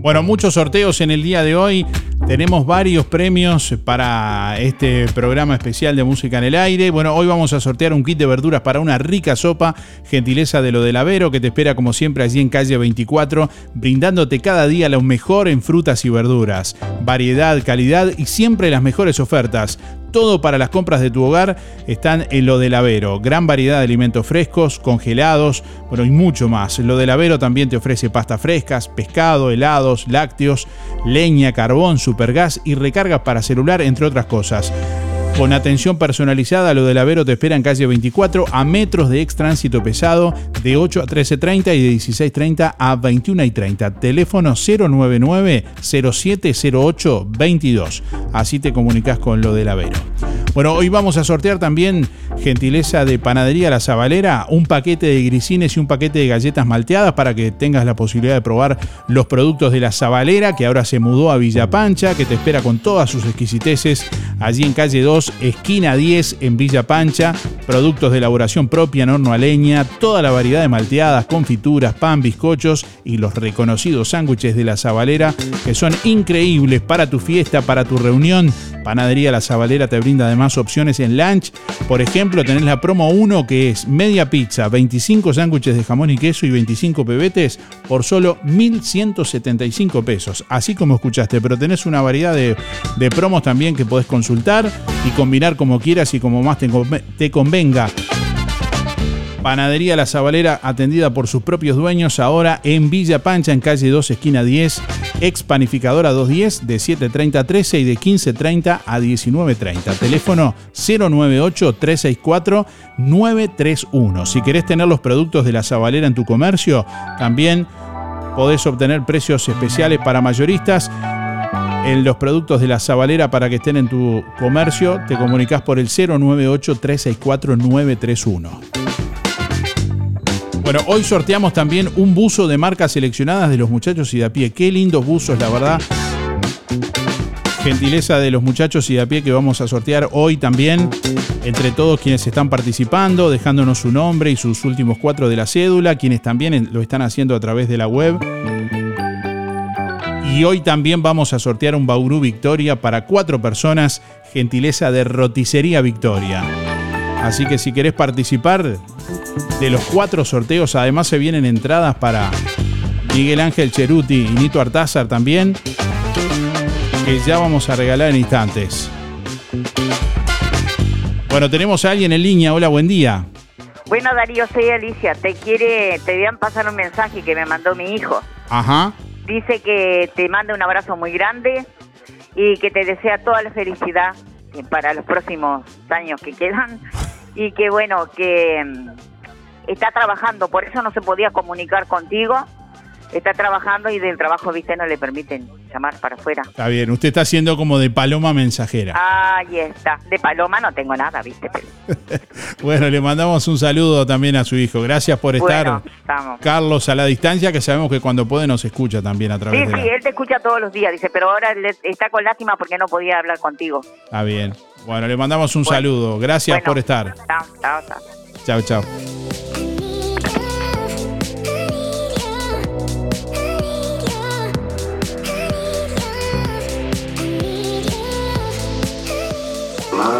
Bueno, muchos sorteos en el día de hoy. Tenemos varios premios para este programa especial de música en el aire. Bueno, hoy vamos a sortear un kit de verduras para una rica sopa, gentileza de lo del Avero, que te espera como siempre allí en calle 24, brindándote cada día lo mejor en frutas y verduras. Variedad, calidad y siempre las mejores ofertas. Todo para las compras de tu hogar están en lo del Avero. Gran variedad de alimentos frescos, congelados, bueno, y mucho más. Lo del Avero también te ofrece pastas frescas, pescado, helados, lácteos, leña, carbón, supergas y recargas para celular, entre otras cosas. Con atención personalizada, lo del Avero te espera en calle 24 a metros de ex tránsito pesado de 8 a 13.30 y de 16.30 a 21.30. Teléfono 099 0708 22. Así te comunicas con lo del Avero. Bueno, hoy vamos a sortear también, gentileza de Panadería La Zabalera, un paquete de grisines y un paquete de galletas malteadas para que tengas la posibilidad de probar los productos de La Zabalera, que ahora se mudó a Villa Pancha, que te espera con todas sus exquisiteces allí en calle 2, esquina 10 en Villa Pancha. Productos de elaboración propia en horno a leña, toda la variedad de malteadas, confituras, pan, bizcochos y los reconocidos sándwiches de La Zabalera, que son increíbles para tu fiesta, para tu reunión. Panadería La Zabalera te brinda además opciones en lunch. Por ejemplo, tenés la promo 1 que es media pizza, 25 sándwiches de jamón y queso y 25 pebetes por solo 1.175 pesos. Así como escuchaste, pero tenés una variedad de, promos también que podés consultar y combinar como quieras y como más te, te convenga. Panadería La Zabalera, atendida por sus propios dueños, ahora en Villa Pancha, en calle 2, esquina 10. Ex panificadora 210, de 7.30 a 13 y de 15.30 a 19.30. Teléfono 098-364-931. Si querés tener los productos de La Zabalera en tu comercio, también podés obtener precios especiales para mayoristas en los productos de la Zabalera para que estén en tu comercio, te comunicas por el 098-364-931. Bueno, hoy sorteamos también un buzo de marcas seleccionadas de los muchachos y de a pie. Qué lindos buzos, la verdad. gentileza de los muchachos y de a pie que vamos a sortear hoy también entre todos quienes están participando, dejándonos su nombre y sus últimos cuatro de la cédula, quienes también lo están haciendo a través de la web. Y hoy también vamos a sortear un Bauru Victoria para cuatro personas, gentileza de Roticería Victoria. Así que si querés participar de los cuatro sorteos, además se vienen entradas para Miguel Ángel Cheruti y Nito Artázar también, que ya vamos a regalar en instantes. Bueno, tenemos a alguien en línea. Hola, buen día. Bueno, Darío, soy Alicia. Te quiere, te voy a pasar un mensaje que me mandó mi hijo. Ajá. Dice que te manda un abrazo muy grande y que te desea toda la felicidad para los próximos años que quedan y que bueno, que mm, está trabajando, por eso no se podía comunicar contigo. Está trabajando y del trabajo, viste, no le permiten llamar para afuera. Está bien, usted está haciendo como de paloma mensajera. Ahí está. De paloma no tengo nada, viste. Bueno, le mandamos un saludo también a su hijo. Gracias por estar, Bueno, estamos. Carlos, a la distancia, que sabemos que cuando puede nos escucha también a través Sí, de la... sí, él te escucha todos los días, dice, pero ahora está con lástima porque no podía hablar contigo. Está bien. Bueno, le mandamos un saludo. Gracias Bueno. por estar. Chao, chao, chao. Chao,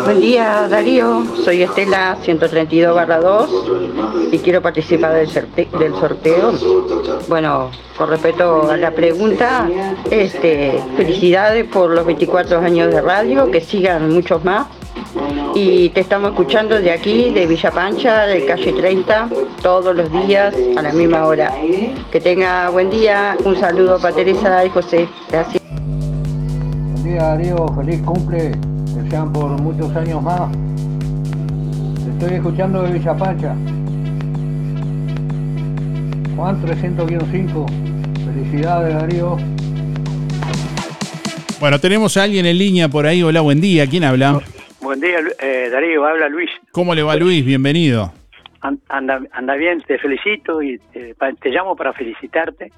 Buen día Darío, soy Estela 132 2 y quiero participar del sorteo. Bueno, con respecto a la pregunta, este, felicidades por los 24 años de radio, que sigan muchos más. Y te estamos escuchando de aquí, de Villa Pancha, de calle 30, todos los días a la misma hora. Que tenga buen día, un saludo para Teresa y José. Gracias. Buen día Darío, feliz cumple, que sean por muchos años más. Te estoy escuchando de Villa Pancha. Juan 300-5, felicidades Darío. Bueno, tenemos a alguien en línea por ahí. Hola, buen día. ¿Quién habla? Buen día, eh, Darío, habla Luis. ¿Cómo le va Luis? Bienvenido. An- Anda, anda bien, te felicito y te, pa- te llamo para felicitarte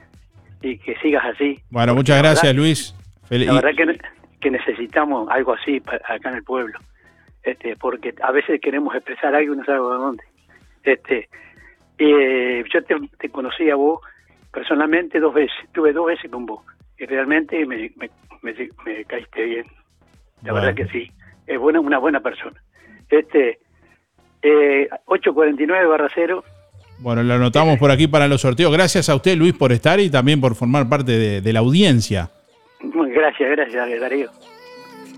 y que sigas así. Bueno, muchas gracias verdad- Luis. Fel- La verdad que, que necesitamos algo así acá en el pueblo, este, porque a veces queremos expresar algo y no sabemos de dónde. Este, eh, yo te, te conocí a vos personalmente dos veces, tuve dos veces con vos y realmente me, me, me, me caíste bien. La Bueno. verdad que sí, es buena, una buena persona. Este, eh, 849 barra 0, Bueno, lo anotamos por aquí para los sorteos. Gracias a usted, Luis, por estar y también por formar parte de, de la audiencia. Gracias, gracias Darío.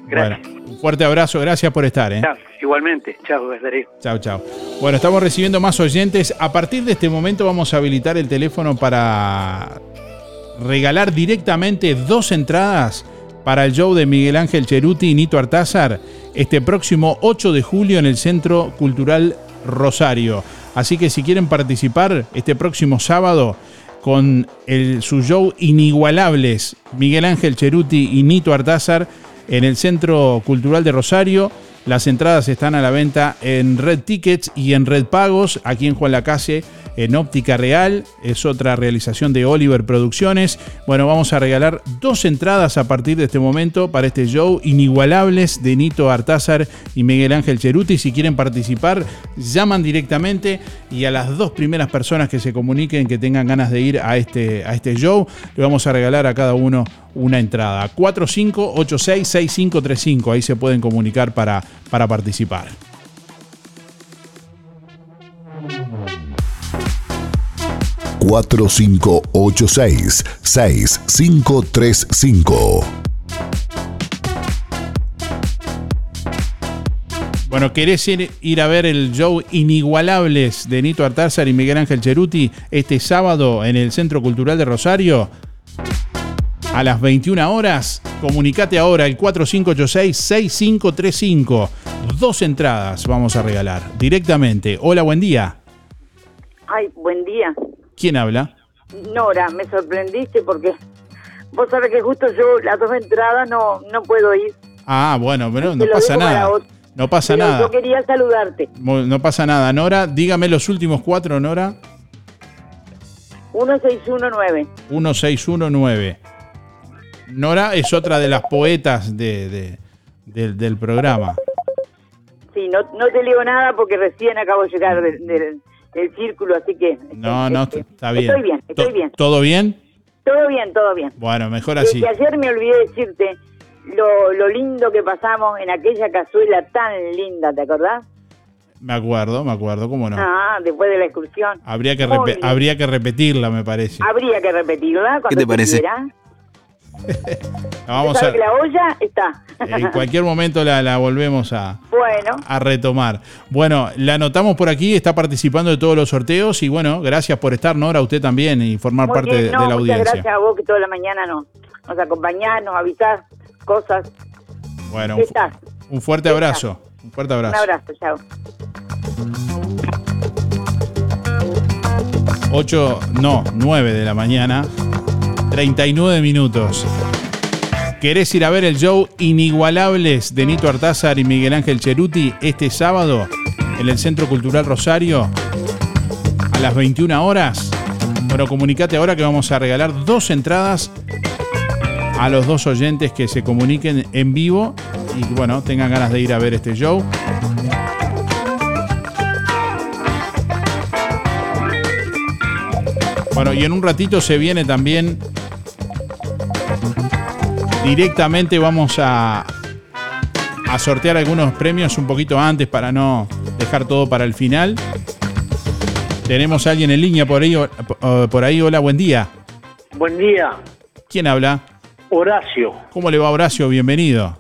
Gracias. Bueno, un fuerte abrazo. Gracias por estar. ¿eh? Chao, igualmente, chao Darío. Chao, chao. Bueno, estamos recibiendo más oyentes. A partir de este momento vamos a habilitar el teléfono para regalar directamente dos entradas para el show de Miguel Ángel Cheruti y Nito Artázar este próximo 8 de julio en el Centro Cultural Rosario. Así que si quieren participar este próximo sábado con el, su show Inigualables, Miguel Ángel Cheruti y Nito Artázar en el Centro Cultural de Rosario, las entradas están a la venta en Red Tickets y en Red Pagos, aquí en Juan Lacase, en Óptica Real. Es otra realización de Oliver Producciones. Bueno, vamos a regalar dos entradas a partir de este momento para este show inigualables de Nito Artázar y Miguel Ángel Cheruti. Si quieren participar, llaman directamente y a las dos primeras personas que se comuniquen que tengan ganas de ir a este, a este show, le vamos a regalar a cada uno una entrada. 4586-6535. Ahí se pueden comunicar para, para participar. cuatro cinco ocho seis seis cinco tres cinco. Bueno, ¿querés ir, ir a ver el show Inigualables de Nito Artázar y Miguel Ángel Cheruti este sábado en el Centro Cultural de Rosario? A las 21 horas, comunicate ahora al 4586-6535. Dos entradas vamos a regalar directamente. Hola, buen día. Ay, buen día. ¿Quién habla? Nora, me sorprendiste porque vos sabés que justo yo las dos entradas no, no puedo ir. Ah, bueno, pero no pasa nada. No pasa Pero nada. yo quería saludarte. No pasa nada. Nora, dígame los últimos cuatro, Nora. 1619. 1619. Nora es otra de las poetas de, de- del- del programa. Sí, no, no te leo nada porque recién acabo de llegar del, del- del círculo, así que No, no, está bien. estoy bien, estoy To- bien. ¿Todo bien? Todo bien, todo bien. Bueno, mejor así. que ayer me olvidé decirte lo, lo lindo que pasamos en aquella cazuela tan linda, ¿te acordás? Me acuerdo, me acuerdo, cómo no. Ah, después de la excursión. Habría que, habría que repetirla, me parece. Habría que repetirla cuando ¿Qué te parece? quiera. La vamos Usted a, sabe que la olla está. en cualquier momento la, la volvemos a, bueno, a retomar. Bueno, la anotamos por aquí, está participando de todos los sorteos y bueno, gracias por estar, Nora, usted también y formar muy parte bien. de, No, de la muchas audiencia. gracias a vos que toda la mañana nos, nos acompañás, nos avisás cosas. Bueno, un fuerte abrazo. Un fuerte abrazo. Un abrazo, chao. 8, no, 9 de la mañana, 39 minutos. ¿Querés ir a ver el show Inigualables de Nito Artázar y Miguel Ángel Cheruti este sábado en el Centro Cultural Rosario a las 21 horas? Bueno, comunicate ahora que vamos a regalar dos entradas a los dos oyentes que se comuniquen en vivo y bueno, tengan ganas de ir a ver este show. Bueno, y en un ratito se viene también. Directamente vamos a, a sortear algunos premios un poquito antes para no dejar todo para el final. Tenemos a alguien en línea por ahí. Por ahí. Hola, buen día. Buen día, ¿Quién habla? Horacio. ¿Cómo le va, Horacio? Bienvenido.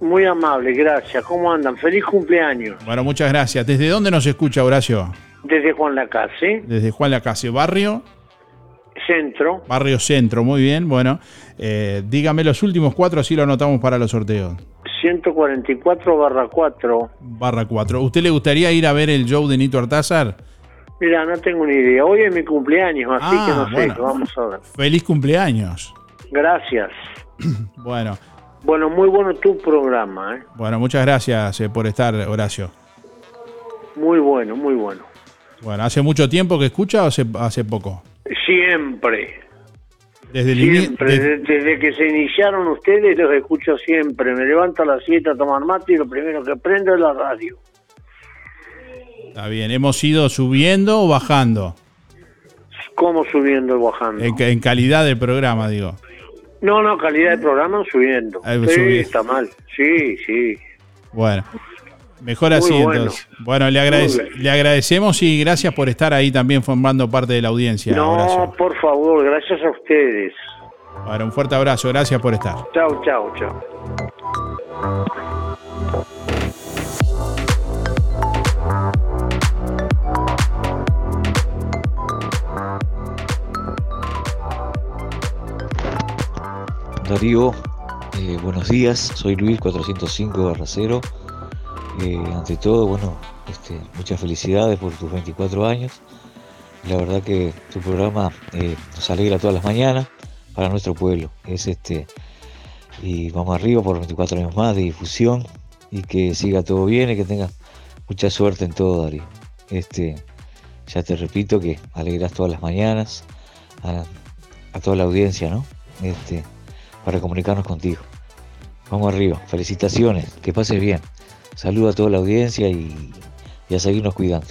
Muy amable, gracias. ¿Cómo andan? Feliz cumpleaños. Bueno, muchas gracias. ¿Desde dónde nos escucha, Horacio? Desde Juan Lacase, Desde Juan Lacase, barrio. centro, Barrio Centro, muy bien. Bueno, eh, dígame los últimos cuatro, así lo anotamos para los sorteos. 144 barra 4. Barra 4. ¿Usted le gustaría ir a ver el show de Nito Artázar? Mira, no tengo ni idea. Hoy es mi cumpleaños, así Ah, que no sé, bueno. vamos a ver. Feliz cumpleaños. Gracias. Bueno, Bueno, muy bueno tu programa, ¿eh? bueno, muchas gracias eh, por estar, Horacio. Muy bueno, muy bueno. Bueno, ¿hace mucho tiempo que escucha o hace, hace poco? Siempre, Desde el siempre. de- Desde, desde que se iniciaron ustedes los escucho siempre. Me levanto a las 7 a tomar mate y lo primero que prendo es la radio. Está bien, ¿hemos ido subiendo o bajando? ¿Cómo subiendo y bajando? En, ca- en calidad de programa, digo. No, no, calidad de programa subiendo. Sí, subí. está mal. Sí, sí. Bueno, mejor así bueno. entonces. Bueno, le, agradece- le agradecemos y gracias por estar ahí también formando parte de la audiencia, no, Horacio. por favor, gracias a ustedes. Bueno, un fuerte abrazo, gracias por estar. Chao, chao, chao. Darío, eh, buenos días, soy Luis 405 Barracero. Ante todo, bueno, este, muchas felicidades por tus 24 años. La verdad que tu programa eh, nos alegra todas las mañanas para nuestro pueblo. Es este y vamos arriba por 24 años más de difusión y que siga todo bien y que tengas mucha suerte en todo, Darío. Este, ya te repito que alegras todas las mañanas a, a toda la audiencia, ¿no? Este, para comunicarnos contigo. Vamos arriba, felicitaciones, que pases bien. Saludo a toda la audiencia y, y a seguirnos cuidando.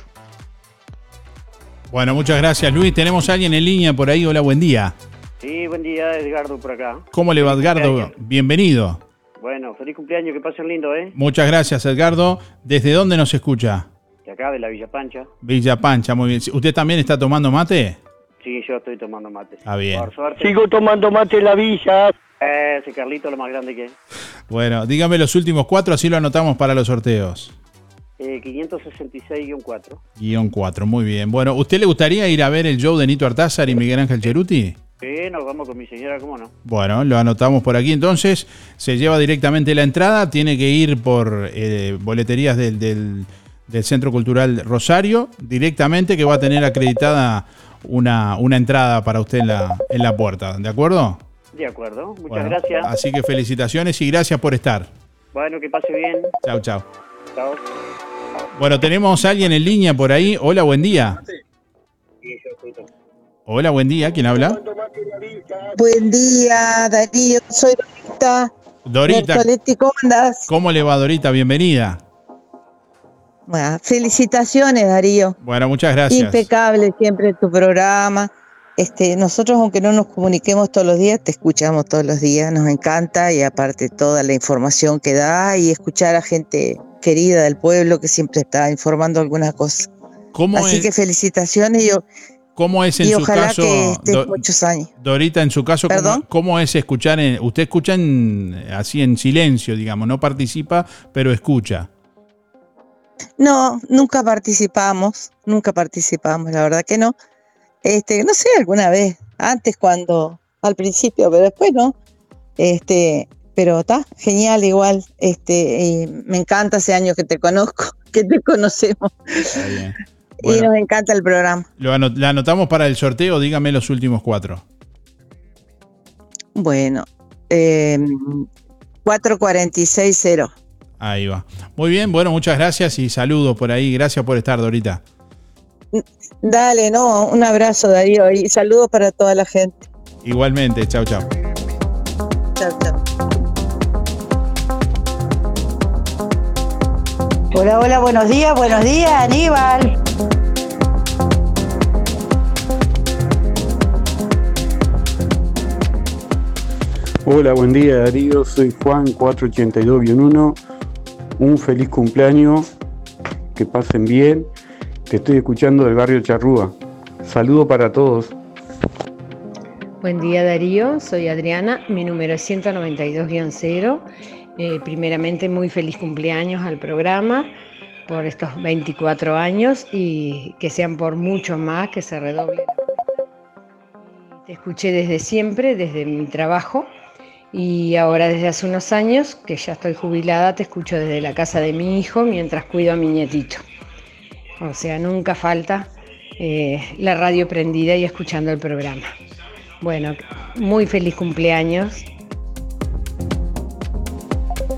Bueno, muchas gracias, Luis. Tenemos a alguien en línea por ahí. Hola, buen día. Sí, buen día, Edgardo, por acá. ¿Cómo le va, Edgardo? cumpleaños. Bienvenido. Bueno, feliz cumpleaños, que pasen lindo, ¿eh? Muchas gracias, Edgardo. ¿Desde dónde nos escucha? De acá, de la Villa Pancha. Villa Pancha, muy bien. ¿Usted también está tomando mate? Sí, yo estoy tomando mate. Está bien. Por suerte. Sigo tomando mate en la villa. Eh, ese Carlito lo más grande que es. Bueno, dígame los últimos cuatro, así lo anotamos para los sorteos. Eh, 566-4. Guión 4, muy bien. Bueno, ¿usted le gustaría ir a ver el show de Nito Artázar y Miguel Ángel Cheruti? Sí, nos vamos con mi señora, ¿cómo no? Bueno, lo anotamos por aquí entonces. Se lleva directamente la entrada. Tiene que ir por eh, boleterías del, del- del Centro Cultural Rosario directamente, que va a tener acreditada una, una entrada para usted en la, en la puerta. ¿De acuerdo? De acuerdo, muchas Bueno, gracias. Así que felicitaciones y gracias por estar. Bueno, que pase bien. Chao, chao. Chao. Bueno, tenemos a alguien en línea por ahí. Hola, buen día. Hola, buen día. ¿Quién habla? Buen día, Darío. Soy Dorita. Dorita. ¿cómo? ¿Cómo le va, Dorita? Bienvenida. Bueno, felicitaciones, Darío. Bueno, muchas gracias. Impecable siempre tu programa. Este, nosotros, aunque no nos comuniquemos todos los días, te escuchamos todos los días, nos encanta y aparte toda la información que da y escuchar a gente querida del pueblo que siempre está informando algunas cosas. ¿Cómo Así es, que felicitaciones y, cómo es en y su ojalá caso, que Do- muchos años. Dorita, en su caso, ¿cómo, cómo es escuchar? En, usted escucha en- así en silencio, digamos, no participa, pero escucha. No, nunca participamos, nunca participamos, la verdad que no. Este, no sé, alguna vez, antes cuando, al principio, pero después no. Este, pero está genial igual. Este, y me encanta ese año que te conozco, que te conocemos. Está bien. y nos encanta el programa. Lo la anotamos para el sorteo, dígame los últimos cuatro. Bueno, eh, 4460. Ahí va. Muy bien, bueno, muchas gracias y saludos por ahí. Gracias por estar, Dorita. Dale, no, un abrazo Darío y saludos para toda la gente. Igualmente, chao, chao. Chao, chao. Hola, hola, buenos días, buenos días, Aníbal. Hola, buen día Darío, soy Juan 482-1. Un feliz cumpleaños, que pasen bien. Te estoy escuchando del barrio Charrúa. Saludo para todos. Buen día Darío, soy Adriana, mi número es 192-0. Eh, primeramente muy feliz cumpleaños al programa por estos 24 años y que sean por mucho más, que se redoblen. Te escuché desde siempre, desde mi trabajo y ahora desde hace unos años, que ya estoy jubilada, te escucho desde la casa de mi hijo mientras cuido a mi nietito. O sea, nunca falta eh, la radio prendida y escuchando el programa. Bueno, muy feliz cumpleaños.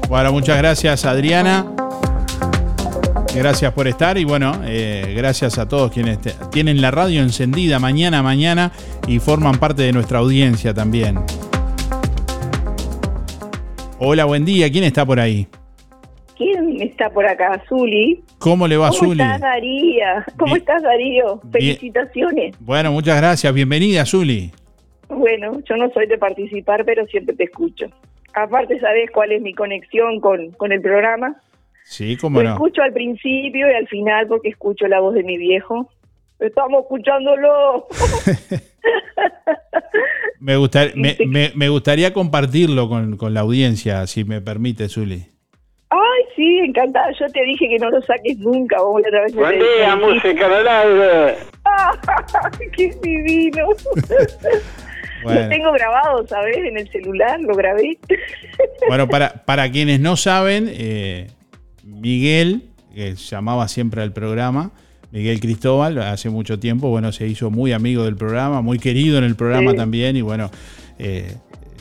Bueno, muchas gracias, Adriana. Gracias por estar y bueno, eh, gracias a todos quienes tienen la radio encendida mañana mañana y forman parte de nuestra audiencia también. Hola, buen día. ¿Quién está por ahí? ¿Quién está por acá? Zuli. ¿Cómo le va, ¿Cómo Zuli? estás, Daría? ¿Cómo Bien. estás, Darío? Felicitaciones. Bueno, muchas gracias. Bienvenida, Zuli. Bueno, yo no soy de participar, pero siempre te escucho. Aparte, ¿sabes cuál es mi conexión con, con el programa? Sí, cómo Lo no. escucho al principio y al final porque escucho la voz de mi viejo. Estamos escuchándolo. Me, gustar- me, me- me gustaría compartirlo con, con la audiencia, si me permite, Zuli. Encantada. Yo te dije que no lo saques nunca. Vos otra vez Buen día, música del aire. ¡Ay, qué divino! Bueno. Lo tengo grabado, ¿sabes? En el celular, lo grabé. Bueno, para, para quienes no saben, eh, Miguel, que llamaba siempre al programa, Miguel Cristóbal, hace mucho tiempo, bueno, se hizo muy amigo del programa, muy querido en el programa Sí. también, y bueno, eh,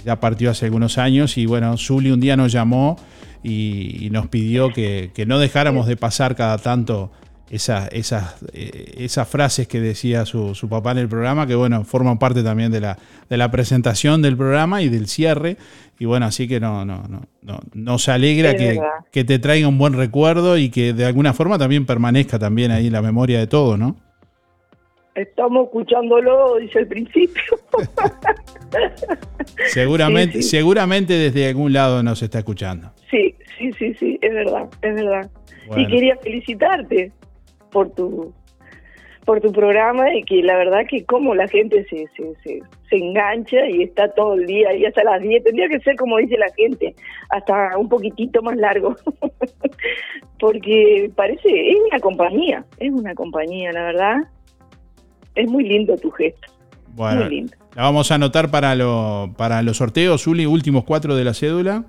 ya partió hace algunos años, y bueno, Zuli un día nos llamó y, y nos pidió que, que no dejáramos de pasar cada tanto esas, esas, eh, esas frases que decía su, su papá en el programa, que bueno, forman parte también de la, de la presentación del programa y del cierre. Y bueno, así que no, no, no, no nos alegra que, que te traiga un buen recuerdo y que de alguna forma también permanezca también ahí en la memoria de todo, ¿no? Estamos escuchándolo, dice el principio. Seguramente, Sí, sí. seguramente desde algún lado nos está escuchando. Sí, sí, sí, sí, es verdad, es verdad. Bueno. Y quería felicitarte por tu por tu programa y que la verdad que como la gente se, se, se, se engancha y está todo el día y hasta las 10, tendría que ser como dice la gente, hasta un poquitito más largo, porque parece, es una compañía, es una compañía, la verdad, es muy lindo tu gesto, Bueno, muy lindo. la vamos a anotar para, lo, para los sorteos, Zuli, últimos cuatro de la cédula.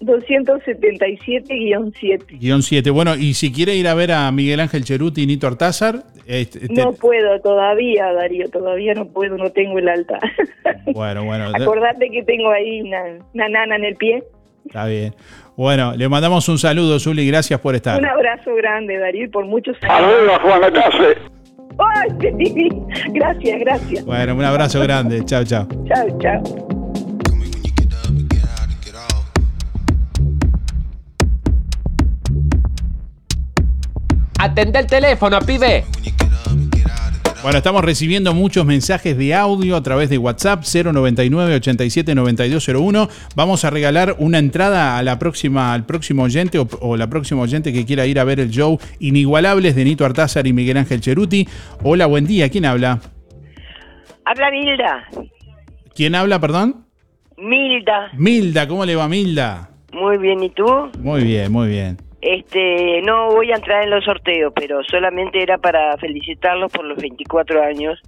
277-7. Guión 7. Bueno, y si quiere ir a ver a Miguel Ángel Cheruti y Nito Artázar, este, este- No puedo todavía, Darío, todavía no puedo, no tengo el alta. bueno, bueno, Acordate que tengo ahí una, una nana en el pie. está bien. Bueno, le mandamos un saludo, Zuli, gracias por estar. Un abrazo grande, Darío, y por muchos años. Arriba, Juan Latase. Ay, sí. Gracias, gracias. Bueno, un abrazo grande. Chao, chao. Chao, chao. Atende el teléfono, pibe. Bueno, estamos recibiendo muchos mensajes de audio a través de WhatsApp 099 87 9201. Vamos a regalar una entrada a la próxima, al próximo oyente o, o la próxima oyente que quiera ir a ver el show Inigualables de Nito Artázar y Miguel Ángel Cheruti. Hola, buen día. ¿Quién habla? Habla Milda. ¿Quién habla, perdón? Milda. Milda, ¿cómo le va Milda? Muy bien, ¿y tú? Muy bien, muy bien. Este, no voy a entrar en los sorteos, pero solamente era para felicitarlos por los 24 años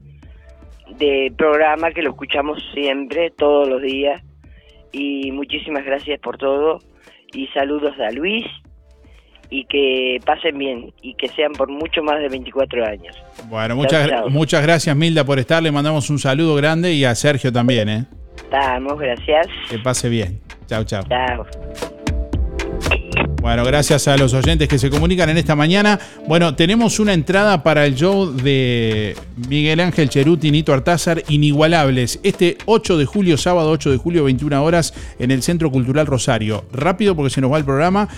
de programa que lo escuchamos siempre, todos los días. Y muchísimas gracias por todo. Y saludos a Luis. Y que pasen bien. Y que sean por mucho más de 24 años. Bueno, muchas, chao. muchas gracias Milda por estar. Le mandamos un saludo grande y a Sergio también, ¿eh? Estamos, gracias. Que pase bien. Chao, chao. Chao. Bueno, gracias a los oyentes que se comunican en esta mañana. Bueno, tenemos una entrada para el show de Miguel Ángel Cheruti y Nito Artázar, Inigualables, este 8 de julio, sábado 8 de julio, 21 horas, en el Centro Cultural Rosario. Rápido porque se nos va el programa.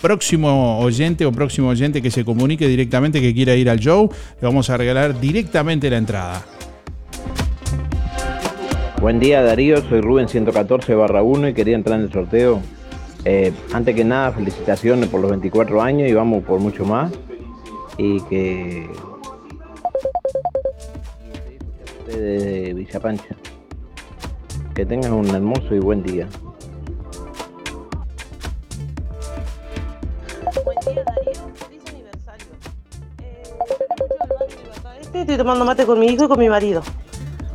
Próximo oyente o próximo oyente que se comunique directamente que quiera ir al show, le vamos a regalar directamente la entrada. Buen día Darío, soy Rubén 114 barra 1 y quería entrar en el sorteo. Eh, antes que nada, felicitaciones por los 24 años y vamos por mucho más. Y que... Desde Villa Pancha. Que tengan un hermoso y buen día. Estoy tomando mate con mi hijo y con mi marido.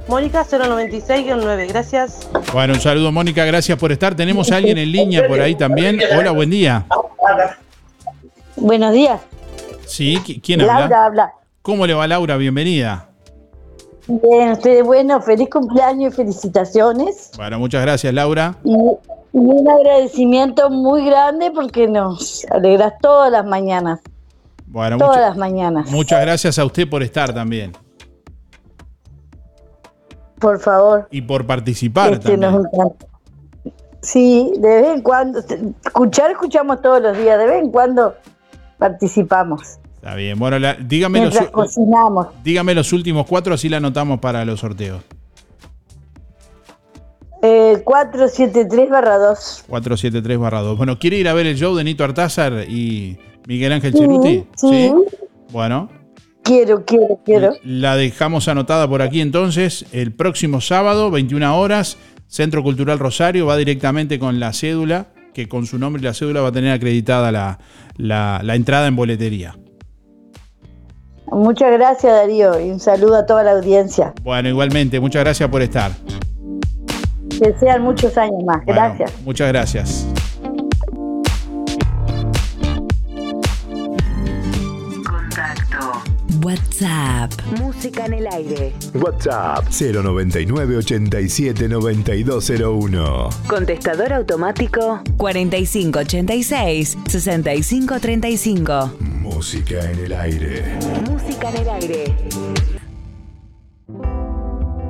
Mónica 096-9, gracias. Bueno, un saludo Mónica, gracias por estar. Tenemos a alguien en línea por ahí también. Hola, buen día. Buenos días. Sí, ¿qui- ¿quién habla? Laura habla. ¿Cómo le va Laura? Bienvenida. Bien, ustedes, bueno, feliz cumpleaños y felicitaciones. Bueno, muchas gracias Laura. Y, y un agradecimiento muy grande porque nos alegras todas las mañanas. Bueno, todas las mañanas. muchas gracias a usted por estar también Por favor. y por participar este, también. Sí, de vez en cuando. Escuchar, escuchamos todos los días. De vez en cuando participamos. Está bien. Bueno, la- dígame, los, cocinamos. dígame los últimos cuatro, así la anotamos para los sorteos. Eh, 473 barra 2. 473 barra 2. Bueno, ¿quiere ir a ver el show de Nito Artázar y Miguel Ángel Sí, Cheruti? sí. Bueno, Quiero, quiero, quiero. la dejamos anotada por aquí entonces. El próximo sábado, 21 horas, Centro Cultural Rosario va directamente con la cédula, que con su nombre y la cédula va a tener acreditada la, la- la entrada en boletería. Muchas gracias, Darío. Y un saludo a toda la audiencia. Bueno, igualmente, muchas gracias por estar. Que sean muchos años más. Bueno, Gracias. Muchas gracias. WhatsApp. Música en el aire. WhatsApp 099 87 9201. Contestador automático 4586 6535. Música en el aire. Música en el aire.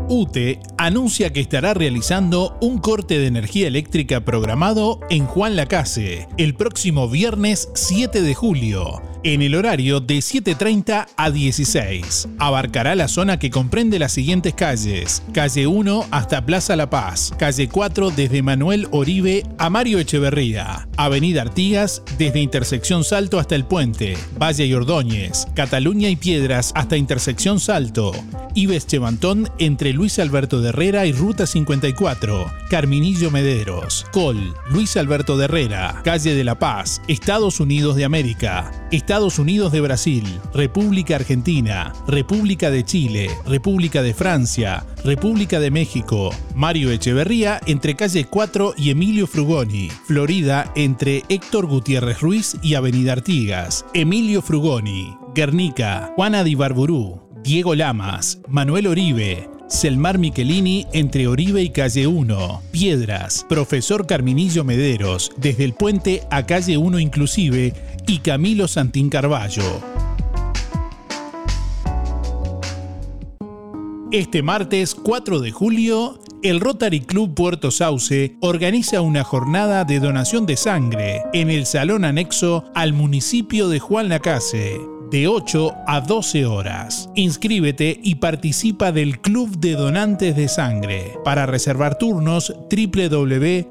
UTE anuncia que estará realizando un corte de energía eléctrica programado en Juan Lacase el próximo viernes 7 de julio, en el horario de 7.30 a 16. Abarcará la zona que comprende las siguientes calles: calle 1 hasta Plaza La Paz, calle 4 desde Manuel Oribe a Mario Echeverría, Avenida Artigas desde Intersección Salto hasta el Puente, Valle y Ordóñez, Cataluña y Piedras hasta Intersección Salto, Ives Chevantón entre Luis Alberto de Herrera y Ruta 54, Carminillo Mederos, Col, Luis Alberto de Herrera, Calle de la Paz, Estados Unidos de América, Estados Unidos de Brasil, República Argentina, República de Chile, República de Francia, República de México, Mario Echeverría entre Calle 4 y Emilio Frugoni, Florida entre Héctor Gutiérrez Ruiz y Avenida Artigas, Emilio Frugoni, Guernica, Juana Di Barburú, Diego Lamas, Manuel Oribe, Selmar Michelini entre Oribe y Calle 1, Piedras, Profesor Carminillo Mederos, desde el puente a Calle 1 inclusive, y Camilo Santín Carballo. Este martes 4 de julio, el Rotary Club Puerto Sauce organiza una jornada de donación de sangre en el salón anexo al municipio de Juan Lacase de 8 a 12 horas. Inscríbete y participa del Club de Donantes de Sangre. Para reservar turnos www.sns.uy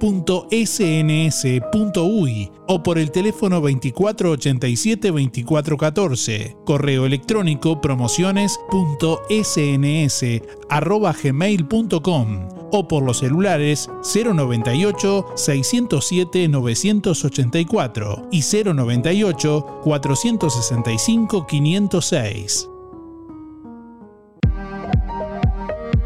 o por el teléfono 2487-2414. Correo electrónico promociones.sns.gmail.com o por los celulares 098 607 984 y 098 465 506.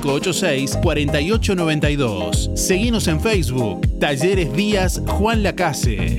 4586-4892. Seguimos en Facebook, Talleres Díaz Juan Lacase.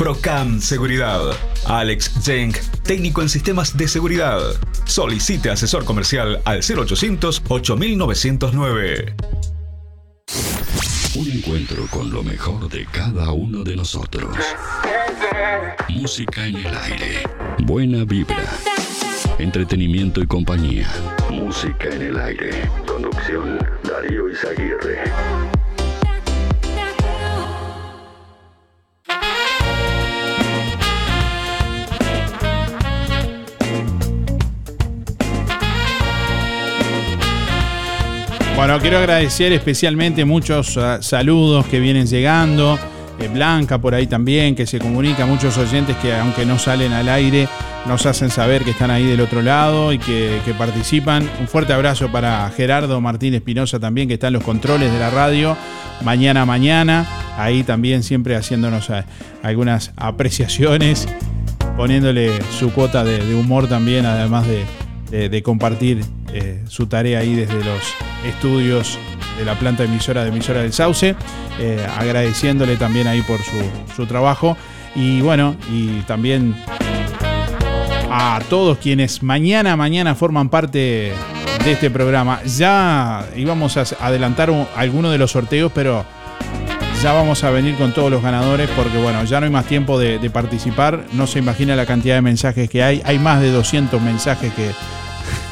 Procam Seguridad. Alex Jenk, técnico en sistemas de seguridad. Solicite asesor comercial al 0800 8909. Un encuentro con lo mejor de cada uno de nosotros. Música en el aire. Buena vibra. Entretenimiento y compañía. Música en el aire. Conducción Darío Izaguirre. Bueno, quiero agradecer especialmente muchos uh, saludos que vienen llegando. Eh, Blanca por ahí también, que se comunica, muchos oyentes que aunque no salen al aire, nos hacen saber que están ahí del otro lado y que, que participan. Un fuerte abrazo para Gerardo Martín Espinosa también, que está en los controles de la radio. Mañana, mañana, ahí también siempre haciéndonos a- algunas apreciaciones, poniéndole su cuota de humor también, además de, de- compartir eh, su tarea ahí desde los estudios de la planta emisora de emisora del Sauce, eh, agradeciéndole también ahí por su, su trabajo y bueno, y también a todos quienes mañana, mañana forman parte de este programa. Ya íbamos a adelantar un- alguno de los sorteos, pero ya vamos a venir con todos los ganadores porque bueno, ya no hay más tiempo de, de participar. No se imagina la cantidad de mensajes que hay. Hay más de 200 mensajes que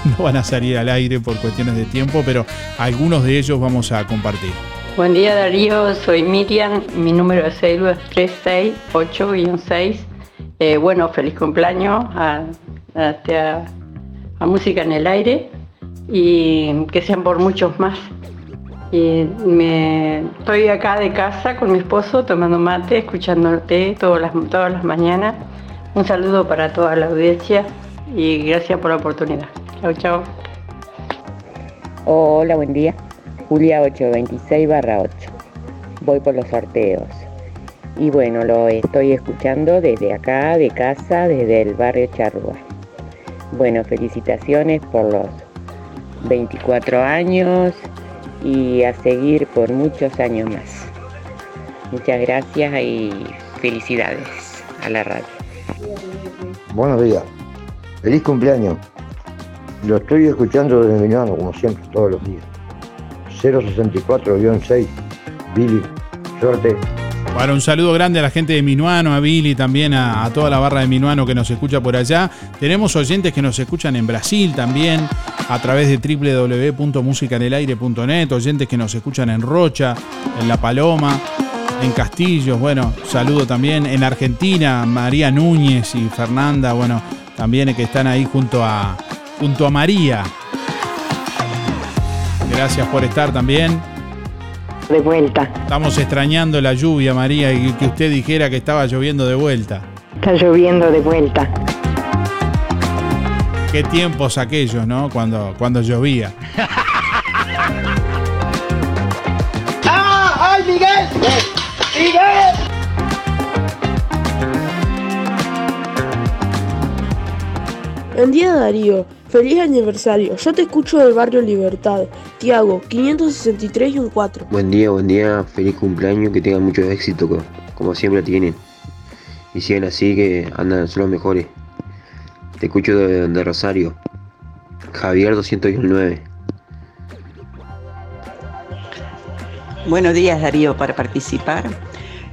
no van a salir al aire por cuestiones de tiempo, pero algunos de ellos vamos a compartir. Buen día Darío, soy Miriam, mi número de cédula es 368-6. Eh, bueno, feliz cumpleaños a, a- Música en el Aire y que sean por muchos más. Y estoy acá de casa con mi esposo tomando mate, escuchándote todas las, todas las mañanas. Un saludo para toda la audiencia y gracias por la oportunidad. Chao, chao. Hola, buen día. Julia 826 barra 8. Voy por los sorteos. Y bueno, lo estoy escuchando desde acá, de casa, desde el barrio Charrúa. Bueno, felicitaciones por los 24 años y a seguir por muchos años más. Muchas gracias y felicidades a la radio. Buenos días. Feliz cumpleaños. Lo estoy escuchando desde Milano, como siempre, todos los días. 064-6. Billy, suerte. Bueno, un saludo grande a la gente de Minuano, a Billy, también a, a, toda la barra de Minuano que nos escucha por allá. Tenemos oyentes que nos escuchan en Brasil también, a través de www.musicanelaire.net, oyentes que nos escuchan en Rocha, en La Paloma, en Castillos, bueno, saludo también en Argentina, María Núñez y Fernanda, bueno, también que están ahí junto a, junto a María. Gracias por estar también de vuelta. Estamos extrañando la lluvia, María, y que usted dijera que estaba lloviendo de vuelta. Está lloviendo de vuelta. Qué tiempos aquellos, ¿no? Cuando, cuando llovía. ¡Ah! ¡Ay, Miguel! ¡Miguel! Buen día Darío, feliz aniversario. Yo te escucho del barrio Libertad. Tiago, 563 y un 4. Buen día, buen día, feliz cumpleaños, que tengan mucho éxito, como siempre tienen. Y sigan así, que andan, son los mejores. Te escucho de, de Rosario. Javier 209. Buenos días Darío, para participar.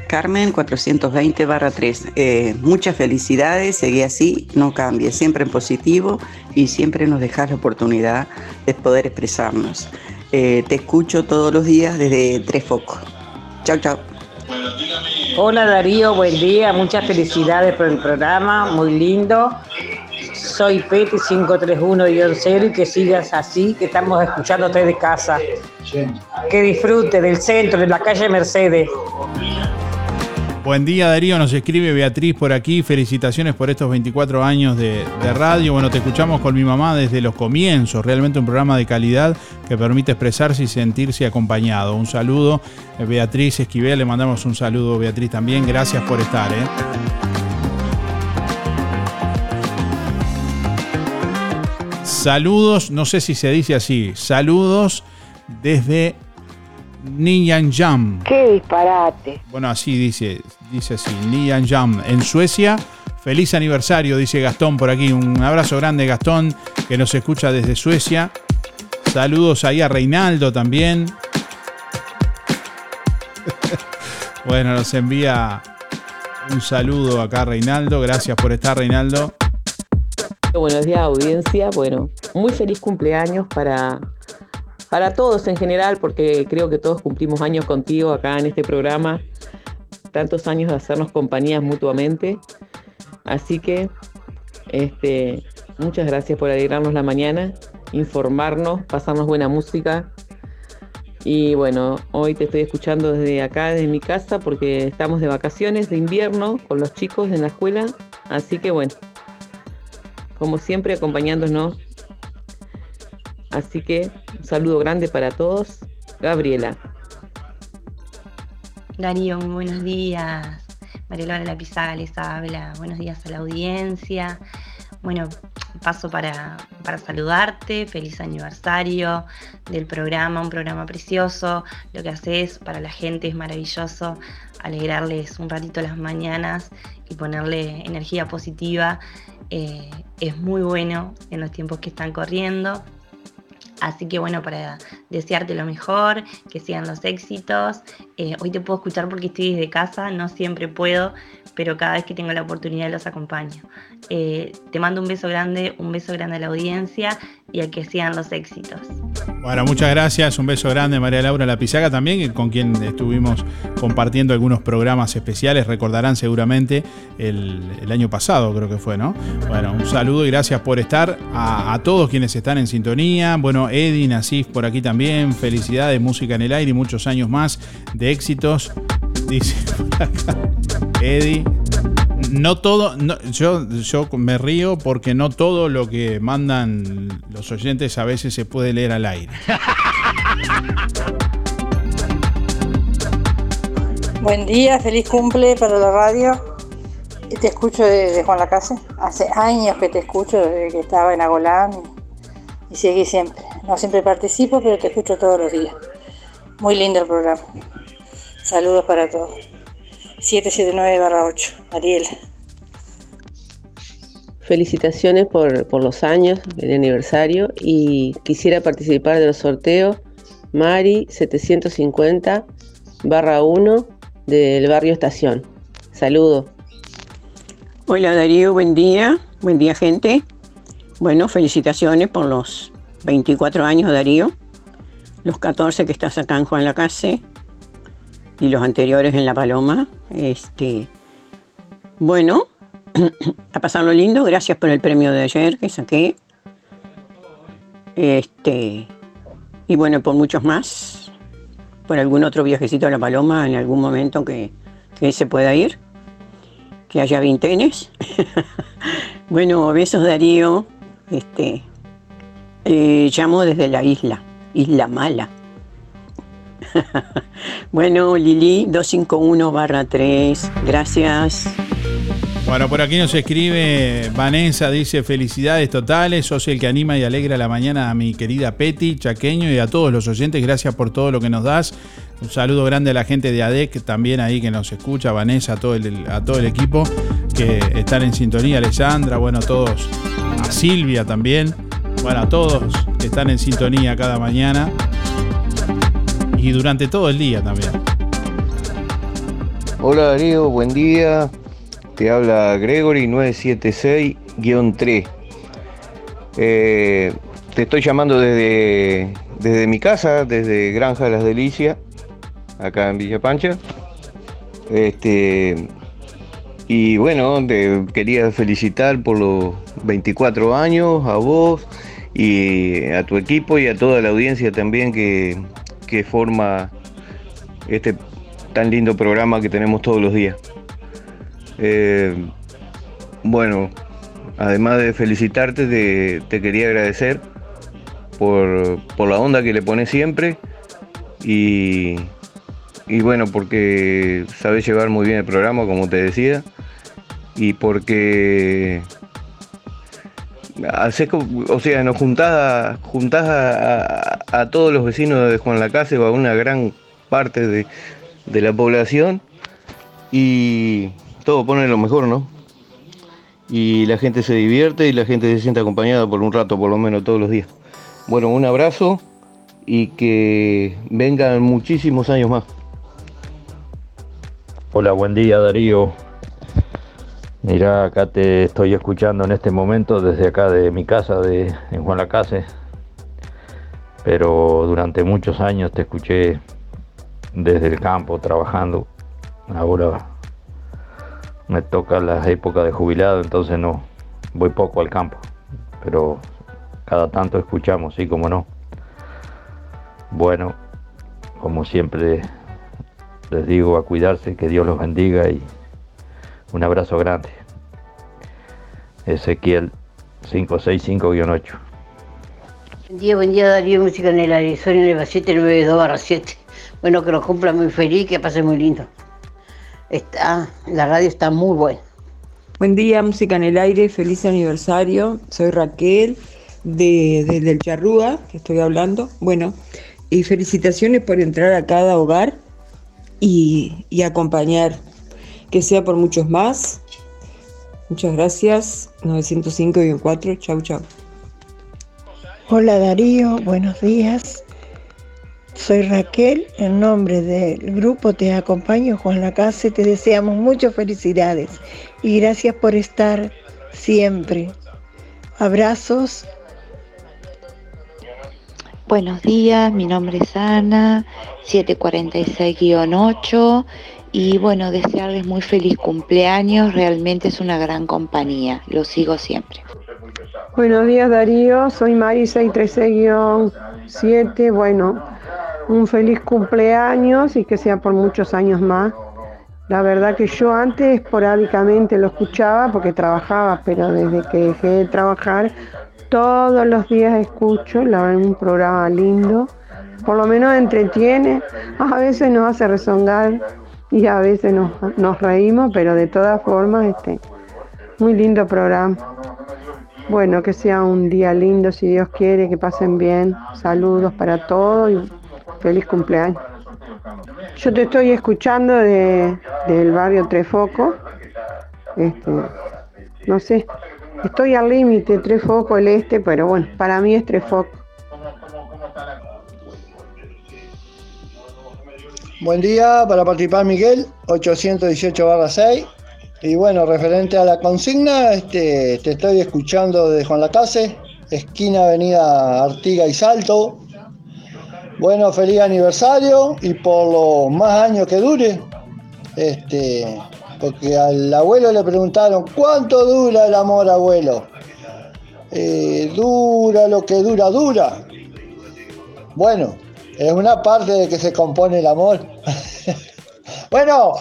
Carmen 420 barra 3. Eh, muchas felicidades, seguí así, no cambie, siempre en positivo y siempre nos dejas la oportunidad de poder expresarnos. Eh, te escucho todos los días desde Tres Focos. Chao, chao. Hola Darío, buen día, muchas felicidades por el programa, muy lindo. Soy Peti 531-0 y que sigas así, que estamos escuchándote de casa. Que disfrute del centro, de la calle Mercedes. Buen día Darío, nos escribe Beatriz por aquí, felicitaciones por estos 24 años de, radio. Bueno, te escuchamos con mi mamá desde los comienzos, realmente un programa de calidad que permite expresarse y sentirse acompañado. Un saludo, Beatriz Esquivel, le mandamos un saludo Beatriz también, gracias por estar. ¿eh? Saludos, no sé si se dice así, saludos desde Nian Jam. ¡Qué disparate! Bueno, así dice, dice así, Nian Jam, en Suecia. Feliz aniversario, dice Gastón por aquí. Un abrazo grande, Gastón, que nos escucha desde Suecia. Saludos ahí a Reinaldo también. bueno, nos envía un saludo acá Reinaldo. Gracias por estar, Reinaldo. Buenos días, audiencia. Bueno, muy feliz cumpleaños para para todos en general, porque creo que todos cumplimos años contigo acá en este programa, tantos años de hacernos compañías mutuamente. Así que este, muchas gracias por alegrarnos la mañana, informarnos, pasarnos buena música. Y bueno, hoy te estoy escuchando desde acá, desde mi casa, porque estamos de vacaciones de invierno con los chicos en la escuela. Así que bueno, como siempre, acompañándonos Así que un saludo grande para todos. Gabriela. Darío, muy buenos días. María La Pizaga les habla. Buenos días a la audiencia. Bueno, paso para, para, saludarte. Feliz aniversario del programa, un programa precioso. Lo que haces para la gente es maravilloso. Alegrarles un ratito las mañanas y ponerle energía positiva. Eh, es muy bueno en los tiempos que están corriendo. Así que bueno, para desearte lo mejor, que sigan los éxitos. Eh, hoy te puedo escuchar porque estoy desde casa, no siempre puedo, pero cada vez que tengo la oportunidad los acompaño. Eh, te mando un beso grande, un beso grande a la audiencia y a que sigan los éxitos. Bueno, muchas gracias, un beso grande María Laura Lapizaga también, con quien estuvimos compartiendo algunos programas especiales, recordarán seguramente el, año pasado creo que fue, ¿no? Bueno, un saludo y gracias por estar a, todos quienes están en sintonía. Bueno, Eddie, Nasif por aquí también, felicidades, música en el aire y muchos años más de éxitos. Dice Eddie, no todo, yo, yo me río porque no todo lo que mandan los oyentes a veces se puede leer al aire. Buen día, feliz cumple para la radio. Te escucho desde Juan Lacase. Hace años que te escucho, desde que estaba en Agolán y seguí siempre. No siempre participo, pero te escucho todos los días. Muy lindo el programa. Saludos para todos. 779-8, Ariel. Felicitaciones por, por, los años, el aniversario, y quisiera participar de los sorteos Mari 750 barra 1 del barrio Estación. Saludos. Hola Darío, buen día. Buen día gente. Bueno, felicitaciones por los 24 años Darío. Los 14 que estás acá en Juan Lacase y los anteriores en La Paloma. Este, bueno, a pasarlo lindo. Gracias por el premio de ayer que saqué. Este, y bueno, por muchos más. Por algún otro viajecito a La Paloma en algún momento que, que se pueda ir. Que haya vintenes. bueno, besos Darío. Este, eh, llamo desde la isla, Isla Mala. bueno, Lili 251 barra 3. Gracias. Bueno, por aquí nos escribe Vanessa, dice felicidades totales, sos el que anima y alegra la mañana a mi querida Peti, Chaqueño y a todos los oyentes, gracias por todo lo que nos das. Un saludo grande a la gente de ADEC también ahí que nos escucha, Vanessa, a todo el, a todo el equipo que están en sintonía, Alessandra, bueno, a todos, a Silvia también, bueno, a todos que están en sintonía cada mañana y durante todo el día también. Hola Darío, buen día. Te habla Gregory 976-3. Eh, te estoy llamando desde, desde mi casa, desde Granja de las Delicias, acá en Villa Pancha. Este, y bueno, te quería felicitar por los 24 años, a vos y a tu equipo y a toda la audiencia también que, que forma este tan lindo programa que tenemos todos los días. Eh, bueno, además de felicitarte, te, te quería agradecer por, por, la onda que le pones siempre y, y bueno, porque sabes llevar muy bien el programa, como te decía, y porque o sea, nos juntás, juntás a, todos los vecinos de Juan Lacase o a una gran parte de, de la población y todo pone lo mejor, ¿no? Y la gente se divierte y la gente se siente acompañada por un rato, por lo menos todos los días. Bueno, un abrazo y que vengan muchísimos años más. Hola, buen día Darío. Mira, acá te estoy escuchando en este momento desde acá de mi casa de, en Juan Lacase. Pero durante muchos años te escuché desde el campo trabajando. Ahora me toca la época de jubilado, entonces no, voy poco al campo, pero cada tanto escuchamos, sí, como no. Bueno, como siempre les digo, a cuidarse, que Dios los bendiga y un abrazo grande. Ezequiel 565-8. Buen día, buen día Darío, música en el aire, soy en el 792 7. Bueno, que los cumpla muy feliz, que pase muy lindo. Está, la radio está muy buena. Buen día, música en el aire, feliz aniversario. Soy Raquel de, desde el Charrúa, que estoy hablando. Bueno, y felicitaciones por entrar a cada hogar y, y acompañar, que sea por muchos más. Muchas gracias. 905 y 4. Chau, chau. Hola Darío, buenos días. Soy Raquel, en nombre del grupo Te Acompaño Juan Lacase, te deseamos muchas felicidades y gracias por estar siempre. Abrazos. Buenos días, mi nombre es Ana, 746-8 y bueno, desearles muy feliz cumpleaños, realmente es una gran compañía, lo sigo siempre. Buenos días Darío, soy Mari 636-7, bueno, un feliz cumpleaños y que sea por muchos años más. La verdad que yo antes esporádicamente lo escuchaba porque trabajaba, pero desde que dejé de trabajar todos los días escucho, la es un programa lindo, por lo menos entretiene, a veces nos hace rezongar y a veces nos, reímos, pero de todas formas, este, muy lindo programa. Bueno, que sea un día lindo, si Dios quiere, que pasen bien. Saludos para todos y feliz cumpleaños. Yo te estoy escuchando de, del barrio Trefoco. Este, no sé, estoy al límite, Trefoco el este, pero bueno, para mí es Trefoco. Buen día, para participar Miguel, 818 barra 6. Y bueno, referente a la consigna, este, te estoy escuchando de Juan Lacase, esquina Avenida Artiga y Salto. Bueno, feliz aniversario y por los más años que dure, este, porque al abuelo le preguntaron, ¿cuánto dura el amor, abuelo? Eh, dura lo que dura, dura. Bueno, es una parte de que se compone el amor. bueno,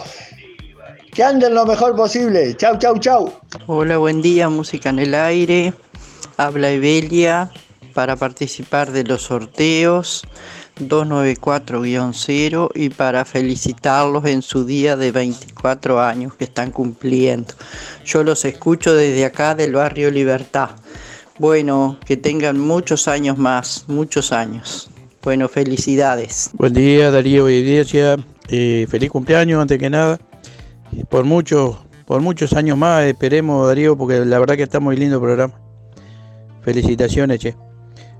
que anden lo mejor posible. Chau, chau, chau. Hola, buen día, música en el aire. Habla Evelia para participar de los sorteos 294-0 y para felicitarlos en su día de 24 años que están cumpliendo. Yo los escucho desde acá del barrio Libertad. Bueno, que tengan muchos años más, muchos años. Bueno, felicidades. Buen día, Darío y Iglesia. Eh, feliz cumpleaños, antes que nada. Por muchos, por muchos años más, esperemos, Darío, porque la verdad que está muy lindo el programa. Felicitaciones, che.